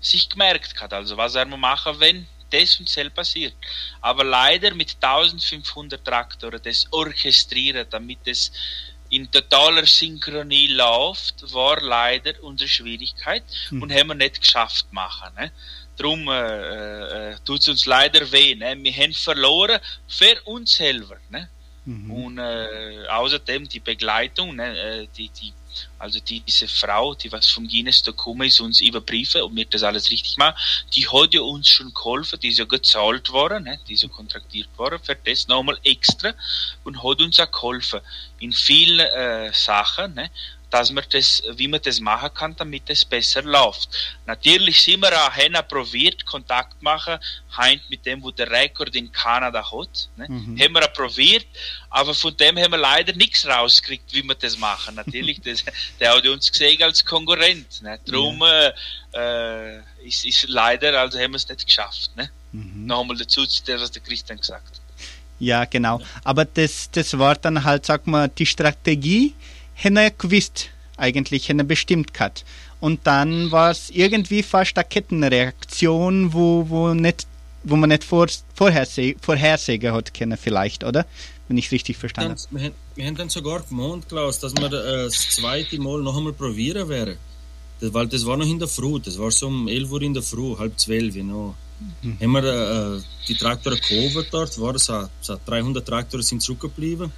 sich gemerkt gehabt, also was wir machen, wenn das und das passiert. Aber leider mit 1500 Traktoren das orchestrieren, damit es in totaler Synchronie läuft, war leider unsere Schwierigkeit hm. und haben wir nicht geschafft machen. Ne? Darum äh, äh, tut es uns leider weh. Ne? Wir haben verloren für uns selber. Ne? Mhm. Und äh, außerdem die Begleitung, ne? Äh, die, die also die, diese Frau, die was vom Guinness gekommen ist, uns überprüfen und mir das alles richtig machen, die hat ja uns schon geholfen, die ist ja gezahlt worden, ne, die ist ja kontraktiert worden für das nochmal extra und hat uns auch geholfen in vielen äh, Sachen, ne, dass man das, wie man das machen kann, damit es besser läuft. Natürlich sind wir auch hin probiert, Kontakt machen, heint mit dem, wo der Rekord in Kanada hat. Ne? Mhm. Haben wir auch probiert, aber von dem haben wir leider nichts rausgekriegt, wie wir das machen. Natürlich, das, der hat uns gesehen als Konkurrent. Ne? Darum ja. äh, ist, ist leider, also haben wir es nicht geschafft. Ne? Mhm. Nochmal dazu, das, was der Christian gesagt hat. Ja, genau. Aber das, das war dann halt, sag mal, die Strategie, hätte gewusst, eigentlich hätte bestimmt gehabt. Und dann war es irgendwie fast eine Kettenreaktion, wo, wo, nicht, wo man nicht vor, vorhersehen, vorhersehen hat können, vielleicht, oder? Wenn ich es richtig verstanden habe. Wir, wir, haben dann sogar gemeint, Klaus, dass wir äh, das zweite Mal noch einmal probieren werden. Das, weil das war noch in der Früh, das war so um 11 Uhr in der Früh, halb zwölf, noch. Mhm. Haben wir äh, die Traktoren gehoben dort, war so, so 300 Traktoren sind zurückgeblieben.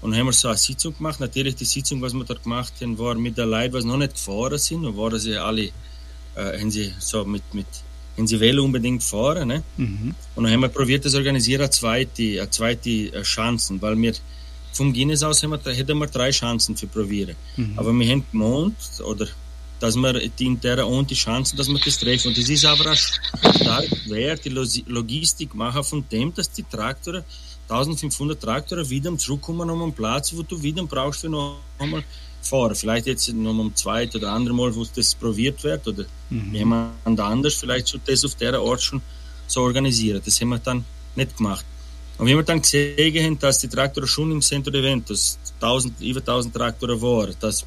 Und dann haben wir so eine Sitzung gemacht. Natürlich die Sitzung, was wir dort gemacht haben, war mit der Leute, die noch nicht gefahren sind. Und waren sie alle, äh, haben sie so mit, mit haben sie wollen unbedingt fahren. Ne? Mhm. Und dann haben wir probiert, das organisieren, eine zweite, eine zweite äh, Chancen, weil wir vom Guinness aus haben wir, hätten wir drei Chancen für probieren. Mhm. Aber wir haben gemeint, oder dass wir die interne und die Chancen, dass wir das treffen. Und das ist aber auch stark wert, die Logistik machen von dem, dass die Traktoren 1500 Traktoren wieder zurückkommen um einen Platz, wo du wieder brauchst für noch einmal fahren. Vielleicht jetzt noch um zweit oder andere Mal, wo das probiert wird oder mhm. jemand anders vielleicht so das auf der Ort schon so organisieren. Das haben wir dann nicht gemacht. Und wenn wir dann gesehen haben, dass die Traktoren schon im Centro de Eventos 1000, über 1000 Traktoren waren, dass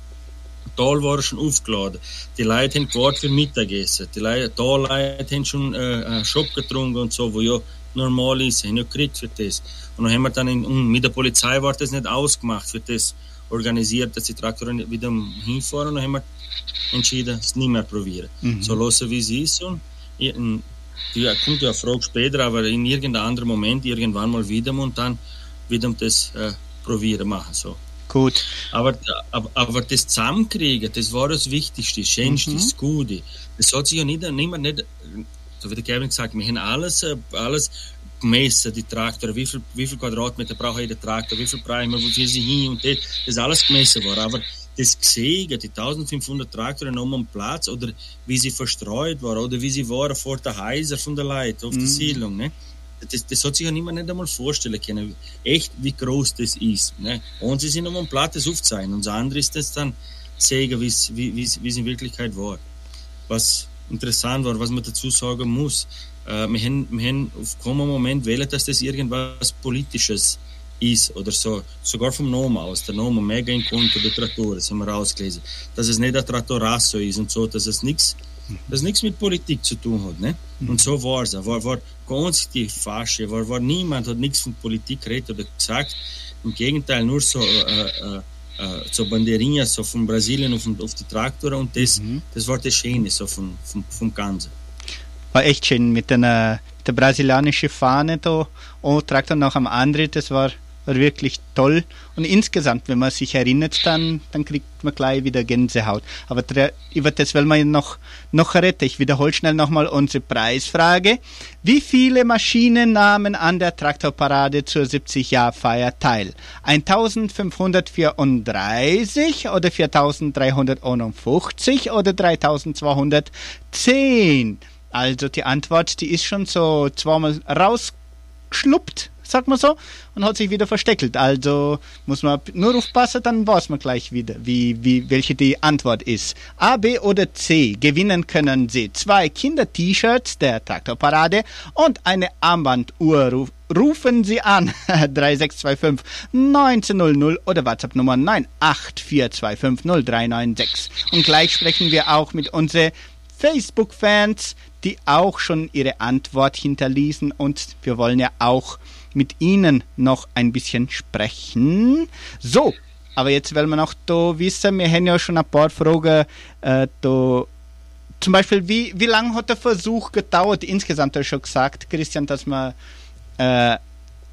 Tal war schon aufgeladen. Die Leute haben gewartet für Mittagessen. Die Leute, Leute haben schon äh, einen Shop getrunken und so, wo ja normal ist, haben ja gekriegt für das. Und dann haben wir dann in, mit der Polizei war das nicht ausgemacht für das organisiert, dass die Traktoren wieder hinfahren und dann haben wir entschieden, es nicht mehr probieren. Mhm. So lassen wie es ist und in, die kommt ja eine Frage später, aber in irgendeinem anderen Moment, irgendwann mal wieder und dann wieder das äh, probieren machen. So. Gut. Aber, aber, aber das Zusammenkriegen, das war das Wichtigste, das Schönste, mhm. das Gute. Das hat sich ja nicht, niemand nicht, so wie der Kevin gesagt, wir haben alles, äh, alles gemessen, die Traktor, wie viel, wie viel Quadratmeter braucht jeder Traktor, wie viel brauchen wir, wo sie hin und das, das ist alles gemessen worden. Aber das Gesegen, die 1500 Traktoren um den Platz oder wie sie verstreut waren oder wie sie waren vor der Häuser von der Leute auf der mhm. Siedlung, ne? Das, das hat sich ja niemand nicht einmal vorstellen können, echt wie groß das ist. Ne? Und sie sind um den Platz das aufzeigen und das andere ist das dann zeigen, wie es in Wirklichkeit war. Was interessant war, was man dazu sagen muss, äh, wir, haben, wir haben auf keinen Moment wählen, dass das irgendwas Politisches ist oder so, sogar vom Namen aus, der Name mega in Konto der Traktor, das haben wir rausgelesen, dass es nicht der Trattorasso ist und so, dass es nichts das nichts mit Politik zu tun hat. Ne? Und so war es. War, war ganz die Fasche, war, war niemand hat nichts von Politik geredet oder gesagt. Im Gegenteil, nur so, äh, äh, äh so Bandeirinhas so von Brasilien auf, auf die Traktor und das, mhm. das war das Schöne so vom, vom, vom Ganzen. War echt schön mit der, der brasilianischen Fahne da und Traktor noch am anderen, das war war wirklich toll. Und insgesamt, wenn man sich erinnert, dann, dann kriegt man gleich wieder Gänsehaut. Aber über das wollen wir noch, noch retten. Ich wiederhole schnell nochmal unsere Preisfrage. Wie viele Maschinen nahmen an der Traktorparade zur 70-Jahr-Feier teil? 1534 oder 4351 oder 3210? Also die Antwort, die ist schon so zweimal rausgeschluppt sagt man so, und hat sich wieder versteckelt. Also muss man nur aufpassen, dann weiß man gleich wieder, wie, wie, welche die Antwort ist. A, B oder C. Gewinnen können Sie zwei Kinder-T-Shirts der Traktorparade und eine Armbanduhr. Rufen Sie an 3625 1900 oder WhatsApp Nummer 984250396. Und gleich sprechen wir auch mit unseren Facebook-Fans, die auch schon ihre Antwort hinterließen und wir wollen ja auch mit Ihnen noch ein bisschen sprechen. So, aber jetzt wollen wir noch da wissen, wir haben ja schon ein paar Fragen äh, da zum Beispiel, wie, wie lange hat der Versuch gedauert? Insgesamt hast du schon gesagt, Christian, dass man äh,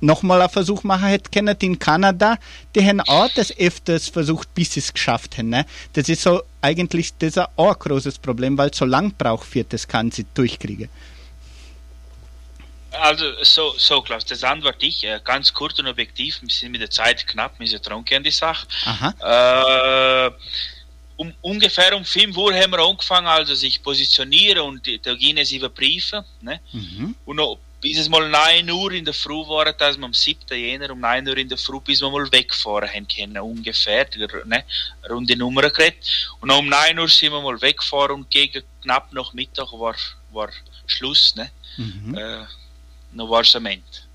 nochmal einen Versuch machen hätte können in Kanada. Die haben auch das öfters versucht, bis sie es geschafft haben. Ne? Das ist so eigentlich das auch ein großes Problem, weil es so lang braucht, für das sie durchkriegen. Also, so, so Klaus, das antworte ich äh, ganz kurz und objektiv. Wir sind mit der Zeit knapp, wir sind dran an die Sache. Äh, um, ungefähr um 5 Uhr haben wir angefangen, also sich positionieren und die Tergine überprüfen. Ne? Mhm. Und noch, bis es mal 9 Uhr in der Früh war, dass wir am 7. Jänner um 9 Uhr in der Früh, bis wir mal wegfahren haben können, ungefähr, ne? runde Nummer geredet. Und um 9 Uhr sind wir mal weggefahren und gegen knapp nach Mittag war, war Schluss. Ne? Mhm. Äh, noch Warsament.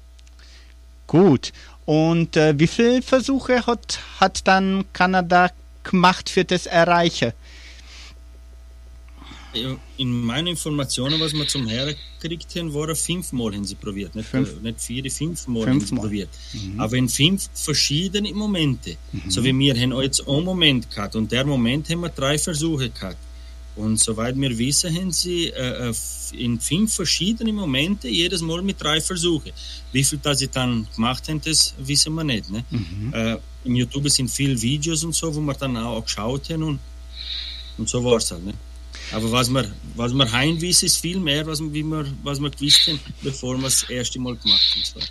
Gut. Und äh, wie viele Versuche hat, hat dann Kanada gemacht für das Erreichen? In meinen Informationen, was wir zum hergekriegt haben, waren fünfmal haben sie probiert. Nicht, fünf? nicht vier, fünfmal fünf haben sie probiert. Mhm. Aber in fünf verschiedene Momente. Mhm. So wie wir haben jetzt einen Moment gehabt und der Moment haben wir drei Versuche gehabt. Und soweit wir wissen, haben sie äh, äh in fünf verschiedenen Momente jedes Mal mit drei Versuchen. Wie viel das sie dann gemacht haben, das wissen wir nicht. Ne? Mhm. Äh, Im YouTube sind viele Videos und so, wo wir dann auch geschaut haben und, und so war es halt. Ne? Aber was wir, was wir heim wissen, ist viel mehr, was, wie wir, was wir gewusst haben, bevor wir das erste Mal gemacht haben.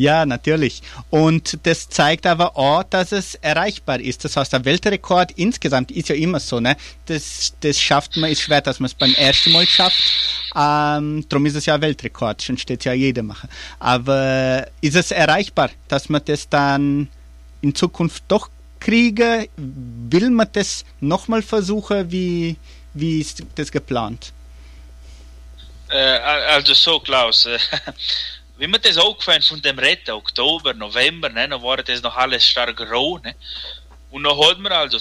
Ja, natürlich. Und das zeigt aber auch, dass es erreichbar ist. Das heißt, der Weltrekord insgesamt ist ja immer so, ne? Das, das schafft man, ist schwer, dass man es beim ersten Mal schafft. Ähm, darum ist es ja Weltrekord, schon steht ja jeder machen. Aber ist es erreichbar, dass man das dann in Zukunft doch kriege? Will man das nochmal versuchen? Wie, wie ist das geplant? Äh, also so, Klaus. wie mir das aufgefallen von dem Retten, Oktober, November, ne, dann war das noch alles stark roh. Ne? Und dann hat man also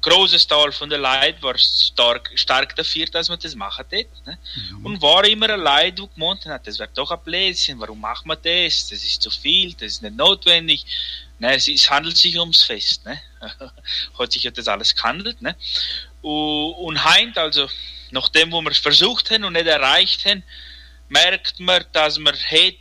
großes Teil von der Leute war stark, stark dafür, dass man das machen tät, ne? Mhm. Und war immer ein Leid, wo gemeint hat, das wird doch ein Blödsinn, warum macht man das? Das ist zu viel, das ist nicht notwendig. Ne, es, es handelt sich ums Fest, ne? hat sich ja das alles gehandelt, ne? Und, und heint, also, nachdem, wo wir es versucht haben und nicht erreicht haben, merkt man, dass man hat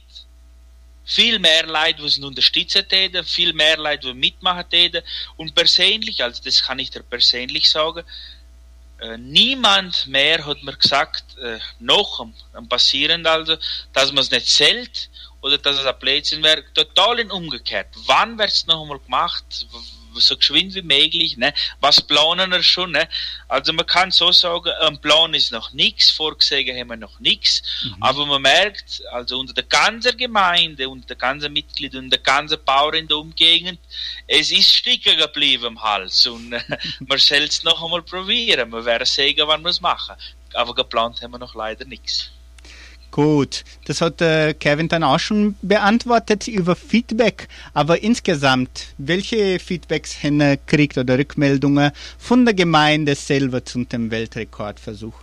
viel mehr Leute, die unterstützen täten, viel mehr Leute, die mitmachen täten. Und persönlich, also das kann ich dir persönlich sagen, äh, niemand mehr hat mir gesagt, äh, noch am, am passieren also, dass man es nicht zählt oder dass es ein Blödsinn wäre. Total umgekehrt. Wann wird es noch einmal gemacht? So geschwind wie möglich. Ne? Was planen wir schon? Ne? Also man kann so sagen, ein Plan ist noch nichts, vorgesehen haben wir noch nichts, mhm. aber man merkt, also unter der ganzen Gemeinde, unter der ganzen Mitglied und der ganzen Bauer in der Umgegend, es ist sticker geblieben im Hals und äh, man soll es noch einmal probieren. Wir werden sehen, wann wir es machen. Aber geplant haben wir noch leider nichts. Gut, das hat äh, Kevin dann auch schon beantwortet über Feedback. Aber insgesamt, welche Feedbacks er kriegt oder Rückmeldungen von der Gemeinde selber zum dem Weltrekordversuch?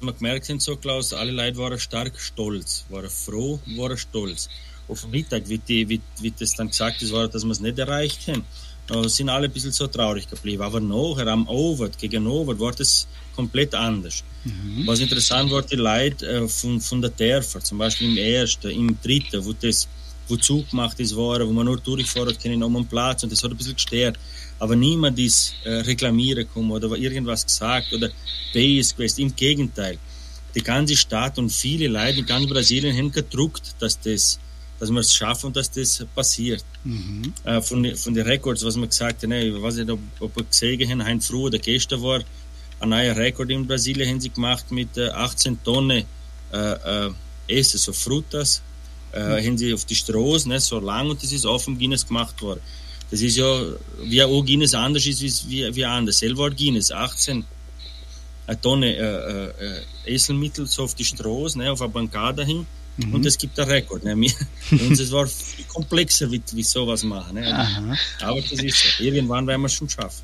Man gemerkt sind so, Klaus, alle Leute waren stark stolz, waren froh, waren stolz. Auf Mittag, wie, die, wie, wie das dann gesagt ist, war, dass wir es nicht erreicht haben sind alle ein bisschen so traurig geblieben. Aber nachher am Overt, gegen Overt, war das komplett anders. Mhm. Was interessant war, die Leute äh, von, von der Dörfer, zum Beispiel im ersten, im dritten, wo das wo Zug gemacht ist, war, wo man nur durchfahren kann, um einen Platz und das hat ein bisschen gestört. Aber niemand ist äh, reklamieren gekommen oder war irgendwas gesagt oder base gewesen. Im Gegenteil. Die ganze Stadt und viele Leute in ganz Brasilien haben gedruckt, dass das dass wir es schaffen und dass das passiert. Mhm. Äh, von, von den Records, was man gesagt hat, ne, ich weiß nicht, ob, ob wir gesehen haben, heute früh oder gestern war ein neuer Rekord in Brasilien haben sie gemacht mit äh, 18 Tonnen äh, äh, Essen, so Frutas, äh, mhm. haben sie auf die Straße, ne, so lang und das ist dem Guinness gemacht worden. Das ist ja, wie auch Guinness anders ist wie, wie anders. Selber Guinness, 18 eine Tonne äh, äh, Esselmittel so auf die Straße, ne, auf eine Bankade hin Mhm. Und es gibt einen Rekord. Ne? Und es war viel komplexer, wie, wie sowas machen. Ne? Aber das ist so. Irgendwann werden wir es schon schaffen.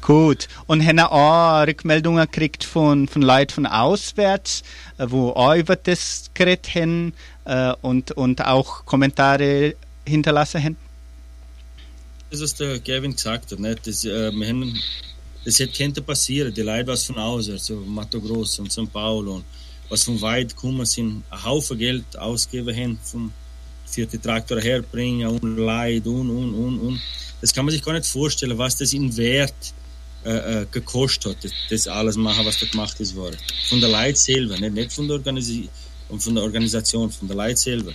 Gut. Und haben auch Rückmeldungen gekriegt von, von Leuten von auswärts, äh, wo auch über das geredet haben äh, und, und auch Kommentare hinterlassen haben? Das, was der Gavin gesagt hat, ne? das, äh, wir haben, das hätte passieren. Die Leute was von außen, also Mato Grosso und São Paulo und was von weit gekommen sind, ein Haufen Geld ausgegeben haben, vom, für die Traktor herbringen und Leid und, und, und, und. Das kann man sich gar nicht vorstellen, was das in Wert äh, äh, gekostet hat, das, alles machen, was da gemacht ist worden. Von der Leid selber, nicht, nicht von, der Organis von der Organisation, von der Leid selber.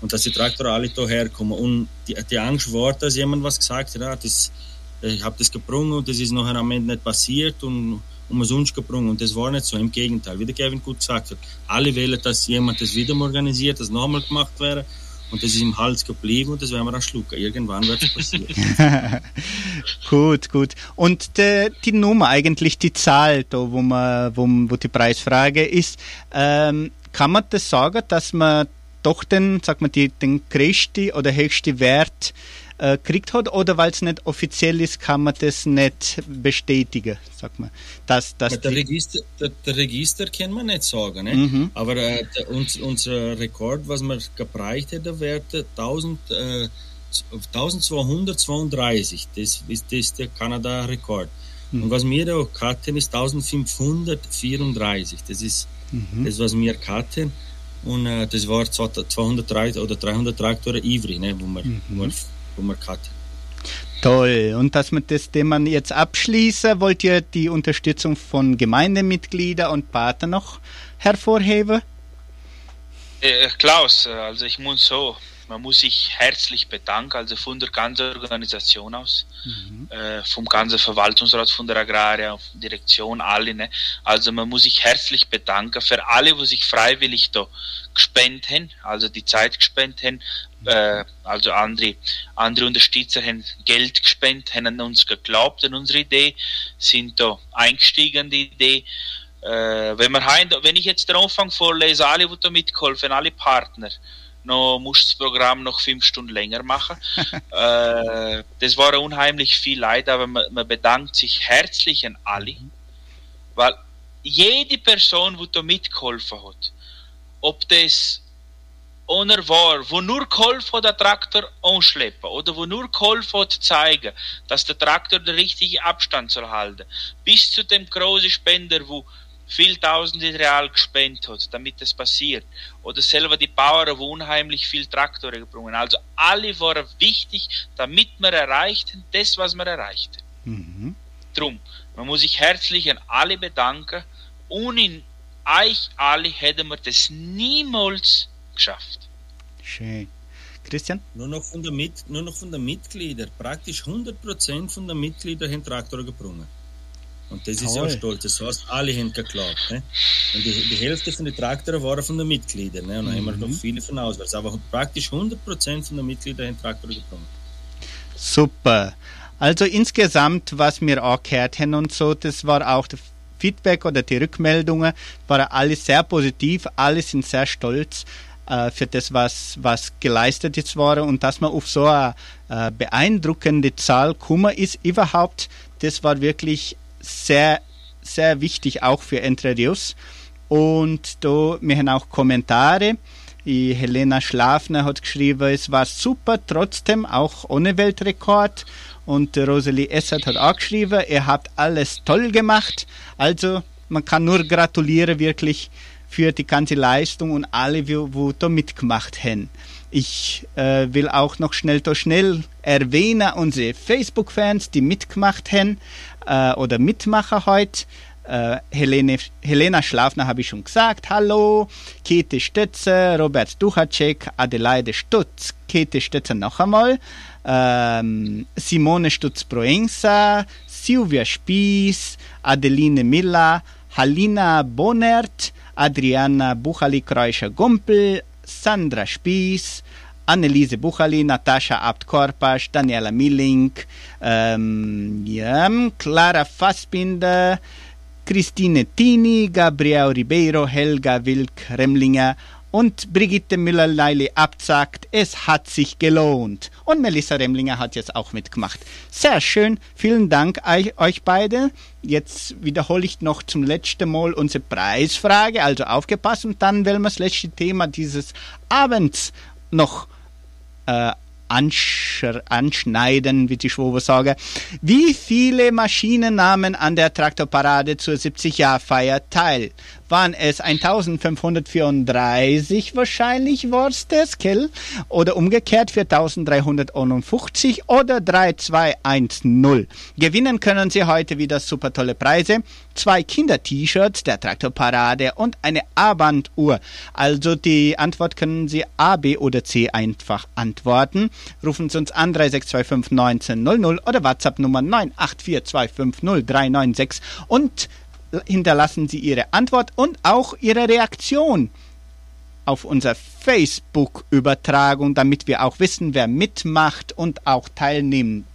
Und dass die Traktoren alle da herkommen. Und die, die Angst war, dass jemand was gesagt hat, ja, das, ich habe das gebrungen und das ist nachher am Ende nicht passiert und umsonst gebrungen. Und das war nicht so, im Gegenteil. Wie der Kevin gut gesagt hat, alle wählen, dass jemand das wieder organisiert, das nochmal gemacht wäre. Und das ist im Hals geblieben und das werden wir dann schlucken. Irgendwann wird es passieren. gut, gut. Und de, die Nummer, eigentlich die Zahl, da, wo, man, wo, wo die Preisfrage ist, ähm, kann man das sagen, dass man doch den, sag mal, die, den größten oder höchsten Wert äh, gekriegt hat oder weil es nicht offiziell ist, kann man das nicht bestätigen, sagt man. Dass, dass der, Register, der, der, Register kann man nicht sagen, ne? Mhm. aber äh, der, uns, unser Rekord, was wir gebraucht hätten, wäre 1000, äh, 1232, das ist, das ist der Kanada-Rekord. Mhm. Und was wir da hatten, ist 1534, das ist mhm. das, was wir hatten. Und äh, das war 200 oder 300 Traktoren Ivry, ne, wo wir, mhm. wo wir wo man hat. Toll. Und dass wir das Thema jetzt abschließen, wollt ihr die Unterstützung von Gemeindemitgliedern und Partnern noch hervorheben? Äh, Klaus, also ich muss so, man muss sich herzlich bedanken, also von der ganzen Organisation aus, mhm. äh, vom ganzen Verwaltungsrat, von der Agraria, Direktion, alle. Ne? Also man muss sich herzlich bedanken für alle, die sich freiwillig da gespendet haben, also die Zeit gespendet haben, äh, also andere, andere Unterstützer haben Geld gespendet, haben an uns geglaubt, an unsere Idee, sind da eingestiegen in die Idee. Äh, wenn, wir heim, wenn ich jetzt den Anfang vorlese, alle, die da mitgeholfen, alle Partner, noch muss das Programm noch fünf Stunden länger machen. äh, das war unheimlich viel Leid, aber man, man bedankt sich herzlich an alle, weil jede Person, die da mitgeholfen hat, ob das einer war, wo nur geholfen hat, den Traktor anschleppen oder wo nur geholfen hat, zeigen, dass der Traktor den richtigen Abstand soll halten, bis zu dem großen Spender, wo viel Tausende Real gespendet hat, damit das passiert. Oder selber die Bauern, wo unheimlich viel Traktoren gebrungen. Also alle waren wichtig, damit wir erreichten, das, was wir erreichten. Mhm. Drum, man muss sich herzlich an alle bedanken. Ohne euch alle hätten wir das niemals geschafft. Schön. Christian? Nur noch von der, Mit nur noch von der Mitglieder. Praktisch 100% von der Mitglieder haben Traktor gebrungen. Und das ist ja stolz. Das heißt, alle haben geklagt. Ne? Und die, die Hälfte von den Traktoren waren von den Mitgliedern. Ne? Und dann mhm. haben wir noch viele von auswärts. Aber praktisch 100% von den Mitgliedern haben Traktoren gebrungen. Super. Also insgesamt, was wir auch gehört haben und so, das war auch der Feedback oder die Rückmeldungen, waren alles sehr positiv, alle sind sehr stolz äh, für das, was, was geleistet ist worden und dass man auf so eine äh, beeindruckende Zahl gekommen ist, überhaupt, das war wirklich sehr, sehr wichtig auch für Entre Rios. Und da, wir haben auch Kommentare. Die Helena Schlafner hat geschrieben, es war super, trotzdem auch ohne Weltrekord. Und Rosalie Essert hat auch geschrieben, ihr habt alles toll gemacht. Also man kann nur gratulieren wirklich für die ganze Leistung und alle, die, da mitgemacht haben. Ich äh, will auch noch schnell da schnell erwähnen unsere Facebook-Fans, die mitgemacht haben äh, oder mitmachen heute. Äh, Helene, Helena Schlafner habe ich schon gesagt. Hallo. Käthe Stötze, Robert Duchacek, Adelaide Stutz, Käthe Stötze noch einmal. Ähm, Simone Stutz-Proenza, Silvia Spies, Adeline Miller, Halina Bonert, Adriana Buchali-Kreuscher-Gumpel, Sandra Spies, Anneliese Buchali, Natascha Abt-Korpasch, Daniela Milling, ähm, ja, Clara Fassbinder, Christine Tini, Gabriel Ribeiro, Helga Wilk-Remlinger und Brigitte Müller-Leili absagt, es hat sich gelohnt. Und Melissa Remlinger hat jetzt auch mitgemacht. Sehr schön, vielen Dank euch beide. Jetzt wiederhole ich noch zum letzten Mal unsere Preisfrage, also aufgepasst und dann werden wir das letzte Thema dieses Abends noch äh, anschneiden, wie die Schwobe sagen. Wie viele Maschinen nahmen an der Traktorparade zur 70-Jahr-Feier teil? Waren es 1534 wahrscheinlich, war es das, gell? Oder umgekehrt 4351 oder 3210. Gewinnen können Sie heute wieder super tolle Preise. Zwei Kinder-T-Shirts der Traktorparade und eine A-Banduhr. Also die Antwort können Sie A, B oder C einfach antworten. Rufen Sie uns an 3625 1900 oder WhatsApp Nummer 984250396 und hinterlassen Sie Ihre Antwort und auch Ihre Reaktion auf unserer Facebook-Übertragung, damit wir auch wissen, wer mitmacht und auch teilnimmt.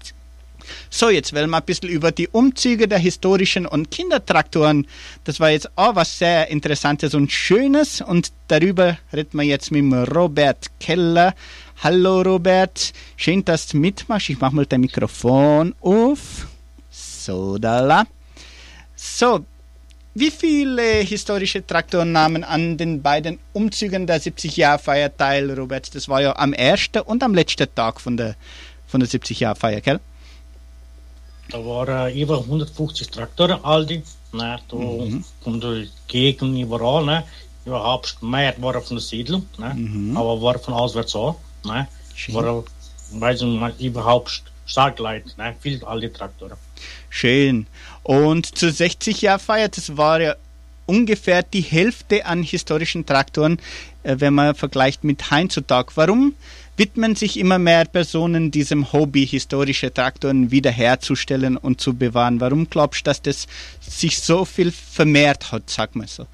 So, jetzt werden wir ein bisschen über die Umzüge der historischen und Kindertraktoren. Das war jetzt auch was sehr Interessantes und Schönes und darüber reden wir jetzt mit Robert Keller. Hallo Robert, schön, dass du mitmachst. Ich mache mal dein Mikrofon auf. So, da la. So, wie viele historische Traktoren nahmen an den beiden Umzügen der 70-Jahr-Feier teil, Robert? Das war ja am ersten und am letzten Tag von der, von der 70-Jahr-Feier, gell? Da waren über 150 Traktoren, all die. Ne, da mhm. von der Gegend überall. Ne. Überhaupt mehr waren von der Siedlung, ne, mhm. aber waren von auswärts auch. Ne. Waren, weiß nicht, überhaupt stark leid, ne, viel alle Traktoren. Schön. Und zur 60-Jahr-Feier, das war ja ungefähr die Hälfte an historischen Traktoren, äh, wenn man vergleicht mit heutzutage. Warum widmen sich immer mehr Personen diesem Hobby, historische Traktoren wiederherzustellen und zu bewahren? Warum glaubst du, dass das sich so viel vermehrt hat, sag mal so?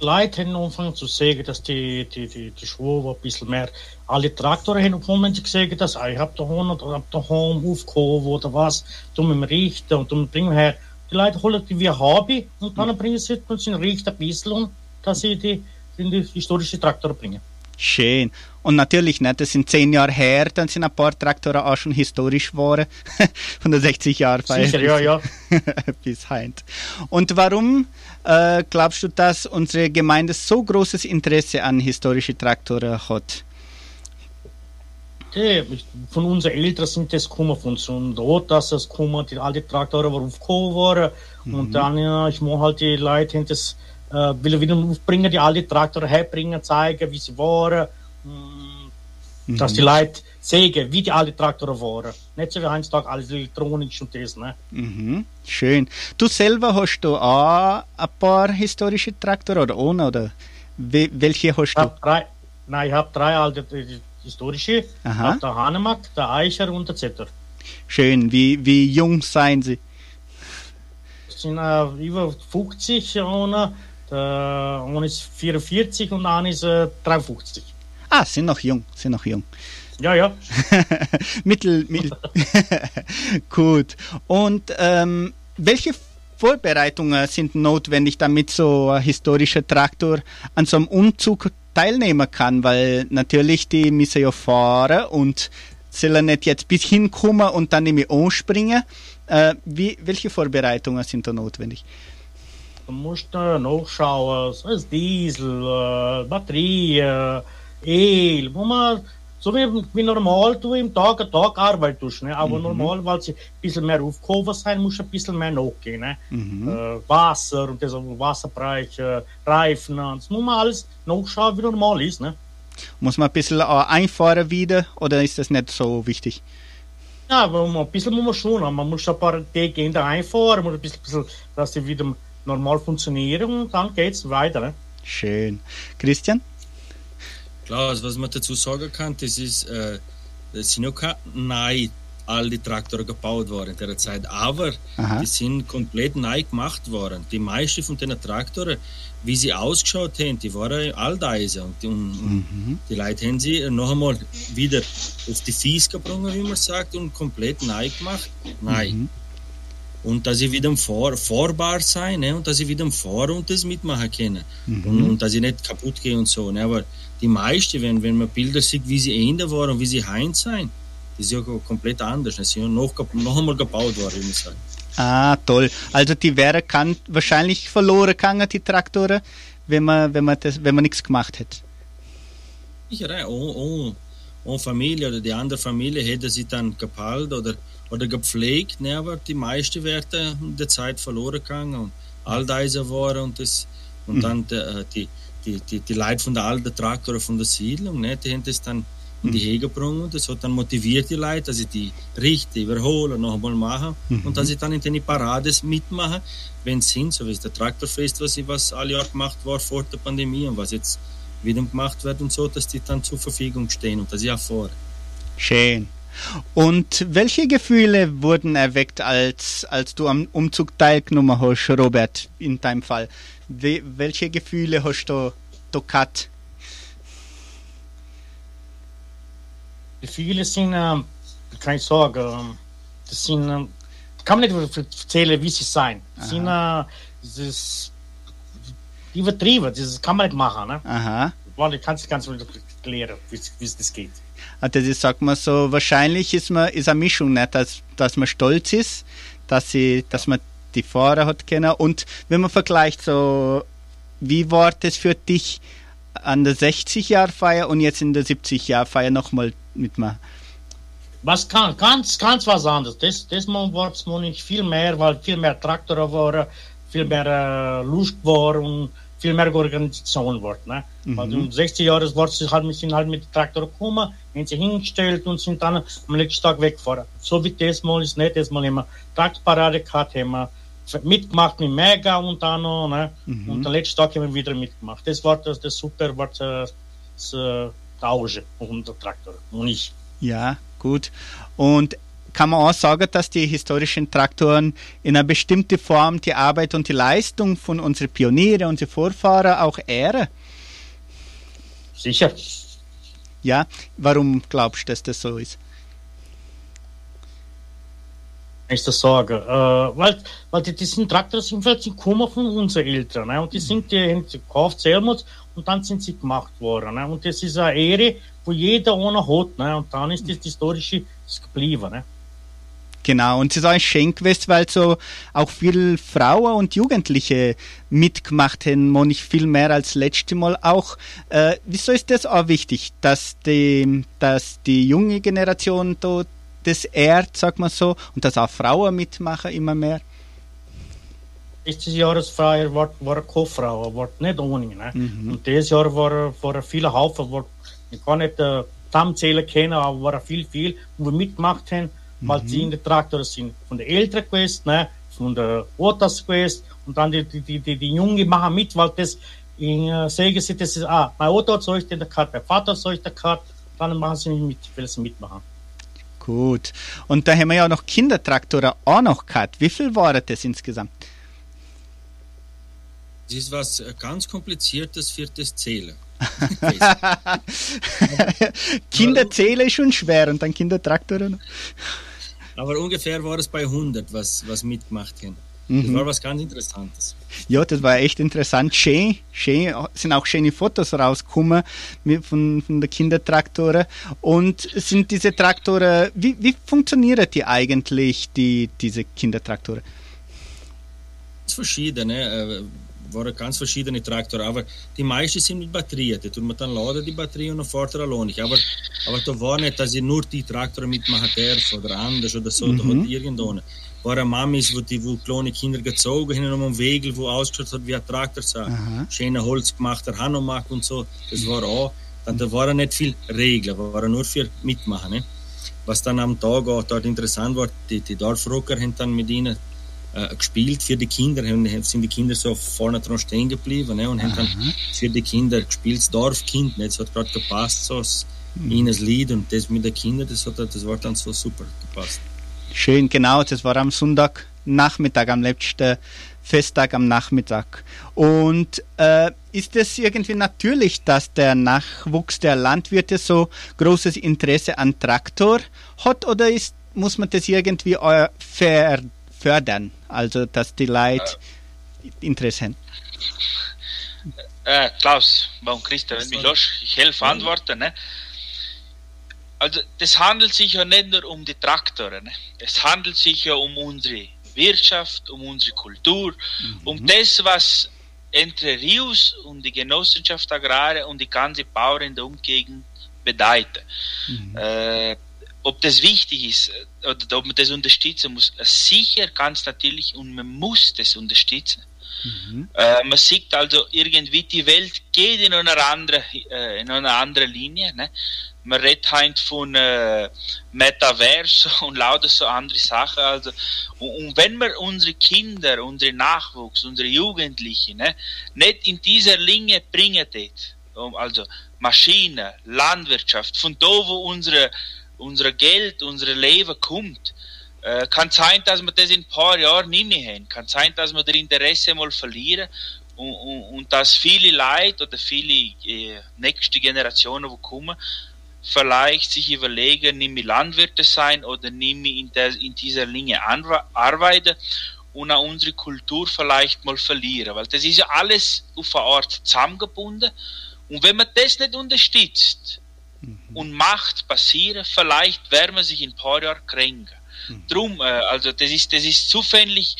Leute haben angefangen zu sagen, dass die, die, die, die Schwulen ein bisschen mehr alle Traktoren haben angefangen zu sagen, dass ich habe da oder hab da aufgehoben oder was, dumm richten und dumm bringen her. Die Leute holen die wir Hobby und dann bringen sie uns in Richten ein bisschen dass sie die, in die historische Traktoren bringen. Schön. Und natürlich, ne, das sind zehn Jahre her, dann sind ein paar Traktoren auch schon historisch geworden. Von der 60 Jahre Sicher, ja, ja. bis heint. Und warum äh, glaubst du, dass unsere Gemeinde so großes Interesse an historischen Traktoren hat? Die, von unseren Eltern sind das gekommen, von so dort, dass es gekommen, die alte Traktoren waren aufgekommen worden. Mhm. Und dann, ja, ich muss halt die Leute das äh, will wieder aufbringen, die alte Traktoren herbringen, zeigen, wie sie waren. Mm, Dass die Leute sehen, wie die alte Traktoren waren. Nicht so wie heutzutage alles elektronisch und das. Ne? Mhm. Schön. Du selber hast du auch ein paar historische Traktoren oder ohne? Oder we- welche hast du? drei, nein, ich habe drei alte äh, historische. Aha. Der Hanemark, der Eicher und der Zetter. Schön. Wie, wie jung seien sie? Sind äh, über 50 einer, der eine ist 44 und einer ist äh, 53. Ah, sind noch jung, sind noch jung. Ja, ja. mittel, mittel. Gut. Und ähm, welche Vorbereitungen sind notwendig, damit so ein historischer Traktor an so einem Umzug teilnehmen kann? Weil natürlich die müssen ja fahren und sollen nicht jetzt bis hinkommen und dann nämlich anspringen. Äh, wie, welche Vorbereitungen sind da notwendig? Du musst nachschauen, so ist Diesel, äh, Batterie, äh, El, wo man so wie, wie normal du im Tag ein Tag arbeitest. Ne? Aber normal, weil sie ein bisschen mehr aufgehoben sein, musst du ein bisschen mehr nachgehen. Ne? Äh, Wasser und das Wasserbereich, äh, Reifen, das muss man alles nachschauen, wie normal ist. Ne? Muss man ein bisschen äh, einfahren wieder oder ist das nicht so wichtig? Ja, aber ein bisschen muss man schon. Man muss ein paar Tage in der einfahren, muss ein bisschen, bisschen, dass sie wieder normal funktionieren und dann geht es weiter. Ne? Schön. Christian? Klar, also was man dazu sagen kann, das ist, äh, das sind ja keine neu alle Traktoren gebaut worden in der Zeit, aber Aha. die sind komplett neu gemacht worden. Die meisten von den Traktoren, wie sie ausgeschaut haben, die waren Alteisen und, und, und die Leute haben sie noch einmal wieder auf die Fies gebracht, wie man sagt, und komplett neu gemacht. Nein. Und dass sie wieder fahr, fahrbar sein ne? und dass sie wieder fahren und das mitmachen können. Und, und dass sie nicht kaputt gehen und so. Ne? Aber die meisten, wenn, wenn man Bilder sieht, wie sie Ende waren und wie sie heim sein, das ist ja komplett anders. Ne? Sie sind noch, noch einmal gebaut worden, wie man sagt. Ah, toll. Also die wäre kann wahrscheinlich verloren gegangen, die Traktoren, wenn man, wenn man das, wenn man nichts gemacht hätte. Sicher, ohne, ohne, ohne Familie oder die andere Familie hätte sie dann gepalt oder, oder gepflegt, ne? aber die meisten werden in der Zeit verloren gegangen und Alteisen waren und das und dann der, die, die, die, die Leute von der alten Traktoren von der Siedlung, ne? die haben das dann in die Hege gebracht und das hat dann motiviert die Leute, dass sie die richten, überholen, noch einmal machen und dass sie dann in den Parades mitmachen, wenn es sind, so wie es der Traktorfest, was, was alle Jahre gemacht war vor der Pandemie und was jetzt wieder gemacht wird und so, dass die dann zur Verfügung stehen und dass ich auch. Schön. Und welche Gefühle wurden erweckt, als, als du am Umzug teilgenommen hast, Robert, in deinem Fall? We welche Gefühle hast du, du gehabt? Die viele sind, ähm, kann ich sagen, das sind, ähm, kann man nicht erzählen, wie sie sein. Das sind, äh, das ist übertrieben, das kann man nicht machen. Ne? Aha. Weil ich kann es ganz gut erklären, wie es- wie es das geht. Also das sagt man so, wahrscheinlich ist man ist eine Mischung, nicht, dass, dass man stolz ist, dass sie, dass man die Fahrer hat kennen und wenn man vergleicht so, wie war das für dich an der 60-Jahr-Feier und jetzt in der 70-Jahr-Feier nochmal mitmachen? Was kann, ganz, ganz was anderes. Das, das war es nicht viel mehr, weil viel mehr Traktoren waren, viel mehr äh, Lust war und viel mehr Organisation war. Ne? Weil in den 60 Jahren war es halt, sind halt mit Traktoren gekommen, haben sie hingestellt und sind dann am nächsten Tag weggefahren. So wie das Mal ist nicht, das Mal immer Traktorparade gehabt, haben wir mitgemacht mit Mega und dann noch, ne? Und am letzten Tag haben wir wieder mitgemacht. Das war das, das super, war das, das äh, und der Traktor und ich. Ja, gut. Und kann man auch sagen, dass die historischen Traktoren in einer bestimmten Form die Arbeit und die Leistung von unseren Pioniere, unsere Vorfahren auch ehren? Sicher. Ja, warum glaubst du, dass das so ist? das sagen. Äh, weil, weil die, die sind Traktor sind vielleicht gekommen von unseren Eltern. Ne? Und die sind die haben gekauft selber und dann sind sie gemacht worden. Ne? Und das ist eine Ehre, wo jeder einer hat. Ne? Und dann ist das historische geblieben. Ne? Genau, und es ist auch ein Schenk gewesen, weil so auch viele Frauen und Jugendliche mitgemacht haben, und nicht viel mehr als letzte Mal auch. Äh, wieso ist das auch wichtig, dass die, dass die junge Generation da das ehrt, sag mal so, und dass auch Frauen mitmachen immer mehr? Letztes Jahresfeier war, war keine Frau, war nicht ohne. Ne? Und dieses Jahr war, war viele Haufen, war, ich kann nicht äh, Stammzähler kennen, aber war viel, viel, wo wir mitgemacht haben, weil mhm. die in der Traktor sind von der Eltern gewesen, ne, von der Otas gewesen und dann die, die, die, die Jungen machen mit, weil das in äh, sagen sie, das ist, ah, mein Opa hat solch der Karte, mein Vater hat solch der Karte, dann machen sie mit, will sie mitmachen. Gut. Und da haben wir ja noch Kindertraktoren auch noch gehabt. Wie viel waren das insgesamt? Das ist was äh, ganz Kompliziertes für das Zählen. Kinderzählen ist schon schwer und dann Kindertraktoren. Aber ungefähr war es bei 100, was, was mitgemacht haben. Das mhm. war was ganz Interessantes. Ja, das war echt interessant. Schön, schön, sind auch schöne Fotos rausgekommen von, von den Kindertraktoren. Und sind diese Traktoren, wie, wie funktionieren die eigentlich, die, diese Kindertraktoren? Verschiedene. Waren ganz verschiedene Traktoren, aber die meisten sind mit Batterien. Da tut man dann laden die Batterie und dann fährt er allein. Aber, aber da war nicht, dass ich nur die Traktoren mitmachen darf oder anders oder so. Mhm. Da hat irgendwo waren Mamis, wo die wo kleine Kinder gezogen haben um einen Weg, wo ausgeschaut hat wie ein Traktor. So. Schöne Holz gemacht, der Hanomach und so. Das war auch. Dann, da waren nicht viel Regeln, waren nur für Mitmachen. Ne? Was dann am Tag auch dort interessant war, die, die Dorfrocker haben dann mit ihnen äh, gespielt für die Kinder, haben, sind die Kinder so vorne dran stehen geblieben ne? und haben dann für die Kinder gespielt, das Dorfkind. Ne? Das hat gerade gepasst, so das, mhm. ihnen das Lied und das mit den Kindern, das, hat, das war dann so super gepasst. Schön, genau, das war am Sonntagnachmittag, am letzten Festtag am Nachmittag. Und äh, ist es irgendwie natürlich, dass der Nachwuchs der Landwirte so großes Interesse an Traktor hat oder ist, muss man das irgendwie fördern, also dass die Leute Interesse haben? Äh, Klaus, warum Christa, wenn mich los, ich helfe antworten. Ne? Also das handelt sich ja nicht nur um die Traktoren, ne? es handelt sich ja um unsere Wirtschaft, um unsere Kultur, mhm. um das, was Entre Rios und die Genossenschaft Agrare und die ganze Bauern in der Umgegend bedeuten. Mhm. Äh, ob das wichtig ist oder ob man das unterstützen muss, sicher ganz natürlich und man muss das unterstützen. Mhm. Äh, man sieht also irgendwie, die Welt geht in eine andere, äh, in eine andere Linie. Ne? man redet halt von äh, Metaverse und lauter so andere Sachen. Also, und, und, wenn wir unsere Kinder, unsere Nachwuchs, unsere Jugendlichen ne, nicht in dieser Linie bringen, also Maschinen, Landwirtschaft, von da, wo unsere, unser Geld, unser Leben kommt, äh, kann sein, dass wir das in ein paar Jahren nicht mehr haben. Kann sein, dass wir das Interesse mal verlieren und, und, und dass viele Leute oder viele äh, nächste Generationen, die kommen, vielleicht sich überlegen, nimm ich Landwirte sein oder nimm ich in, der, in dieser Linie arbeiten und auch unsere Kultur vielleicht mal verlieren, weil das ist ja alles auf eine Art zusammengebunden und wenn man das nicht unterstützt. Und macht passieren, vielleicht werden wir sich in ein paar Jahren kränken. Mhm. Drum, äh, also das ist, das ist zufällig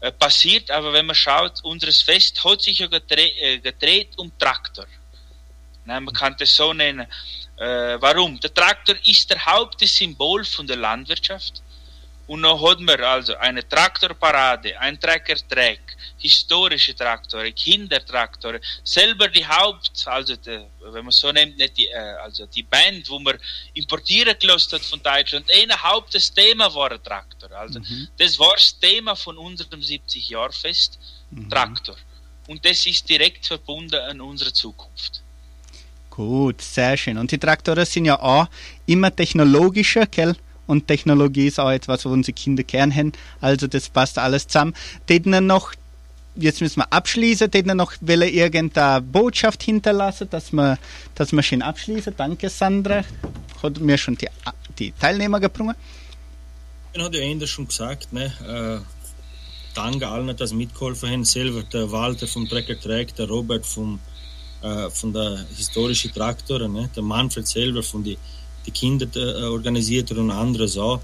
äh, passiert, aber wenn man schaut, unseres Fest hat sich ja gedreht, äh, gedreht um Traktor. Nein, man kann das so nennen. Äh, warum? Der Traktor ist der Hauptsymbol von der Landwirtschaft. Und noch hat man also eine Traktorparade, ein Trecker-Track, historische Traktoren, Kindertraktoren, selber die Haupt, also die, wenn man so nennt, nicht die, äh, also die Band, wo man importieren gelassen hat von Deutschland, ein Hauptthema war ein Traktor. Also mhm. das war das Thema von unserem 70-Jahr-Fest, mhm. Traktor. Und das ist direkt verbunden an unsere Zukunft. Gut, sehr schön. Und die Traktoren sind ja auch immer technologischer, gell? Und Technologie ist auch etwas, wo unsere Kinder gern haben. Also das passt alles zusammen. Täten noch, jetzt müssen wir abschließen, täten noch will irgendeine Botschaft hinterlassen, dass wir, dass wir schön abschließen. Danke, Sandra. Hat mir schon die, die Teilnehmer gebrungen. Ich habe ja Ende schon gesagt, ne? Äh, danke allen, dass mitgeholfen haben. Selber der Walter vom Trecker Track, der Robert vom äh, von der historischen Traktoren, ne? der Manfred selber von die, die Kinder äh, organisiert und andere so.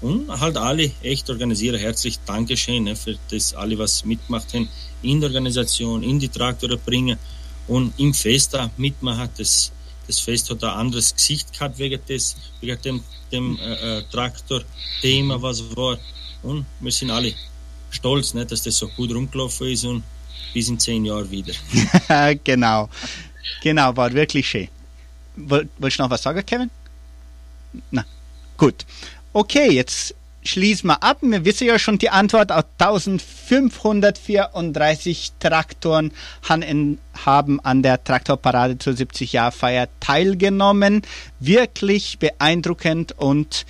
Und halt alle echt organisieren. Herzlich Dankeschön ne, für das, alle, was mitgemacht haben, in der Organisation, in die Traktoren bringen und im Fest da mitmachen. Das, das Fest hat ein anderes Gesicht gehabt wegen, des, wegen dem, dem äh, äh Traktor-Thema, was war. Und wir sind alle stolz, ne, dass das so gut rumgelaufen ist und bis in zehn Jahren wieder. genau, genau, war wirklich schön. Wolltest du noch was sagen, Kevin? Na, gut. Okay, jetzt schließen wir ab. Wir wissen ja schon die Antwort. Auf 1534 Traktoren haben an der Traktorparade zur 70-Jahr-Feier teilgenommen. Wirklich beeindruckend und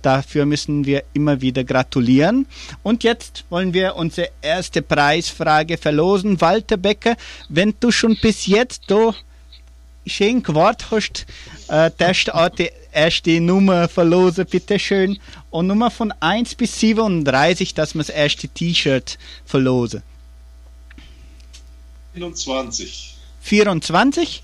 dafür müssen wir immer wieder gratulieren. Und jetzt wollen wir unsere erste Preisfrage verlosen. Walter Becker, wenn du schon bis jetzt da schön gewartet hast, äh, auch die erste Nummer verlosen, bitteschön. Und Nummer von 1 bis 37, dass wir das erste T-Shirt verlosen. 21. 24?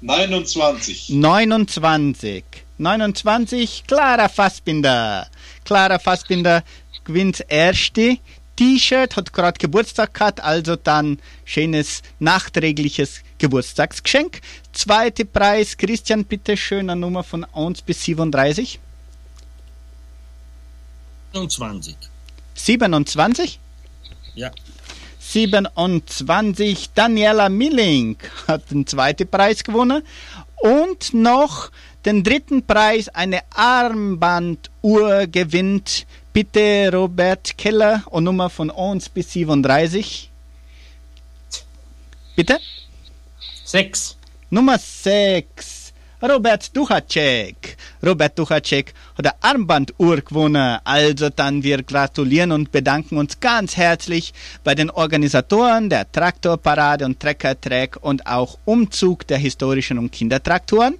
29. 29. 29, Clara Fassbinder. Clara Fassbinder gewinnt das erste T-Shirt, hat gerade Geburtstag gehabt, also dann schönes nachträgliches Geburtstagsgeschenk. Zweiter Preis, Christian, bitte schön, eine Nummer von 1 bis 37. 27. 27? Ja. 27. Daniela Milling hat den zweiten Preis gewonnen. Und noch den dritten Preis, eine Armbanduhr gewinnt bitte Robert Keller und Nummer von 1 bis 37. Bitte? 6. Nummer 6. Robert Duchacek. Robert Duchacek hat eine Armbanduhr gewonnen. Also dann wir gratulieren und bedanken uns ganz herzlich bei den Organisatoren der Traktorparade und Treckertrack und auch Umzug der historischen und Kindertraktoren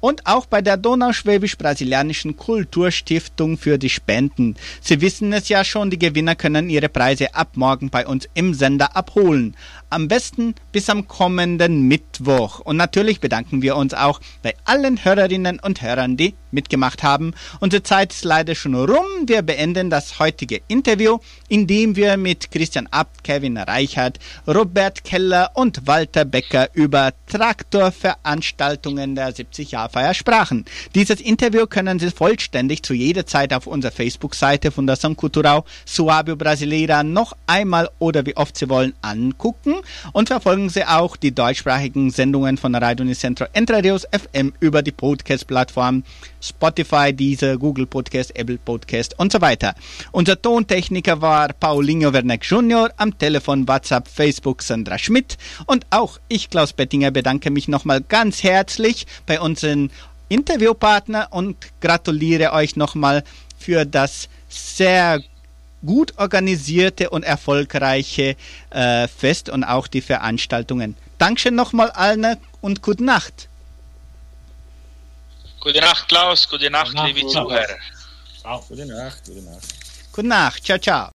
und auch bei der Donauschwäbisch-Brasilianischen Kulturstiftung für die Spenden. Sie wissen es ja schon, die Gewinner können ihre Preise ab morgen bei uns im Sender abholen. Am besten bis am kommenden Mittwoch. Und natürlich bedanken wir uns auch bei allen Hörerinnen und Hörern, die mitgemacht haben. Unsere Zeit ist leider schon rum. Wir beenden das heutige Interview, indem wir mit Christian Abt, Kevin Reichert, Robert Keller und Walter Becker über Traktorveranstaltungen der 70-Jahr-Feier sprachen. Dieses Interview können Sie vollständig zu jeder Zeit auf unserer Facebook-Seite von der Cultural Suábio Brasileira noch einmal oder wie oft Sie wollen angucken und verfolgen Sie auch die deutschsprachigen Sendungen von Radio Unicentro Entre Rios FM über die Podcast-Plattform Spotify, Deezer, Google Podcast, Apple Podcast und so weiter. Unser Tontechniker war Paulinho Werneck Jr., am Telefon, WhatsApp, Facebook Sandra Schmidt und auch ich, Klaus Bettinger, bedanke mich nochmal ganz herzlich bei unseren Interviewpartner und gratuliere euch nochmal für das sehr gut organisierte und erfolgreiche äh, Fest und auch die Veranstaltungen. Dankeschön nochmal allen und gute Nacht. Gute Nacht, Klaus. Gute Nacht, Gute Nacht, liebe. Zuhörer. Ciao. Gute Nacht, gute Nacht. Gute Nacht. Ciao, ciao.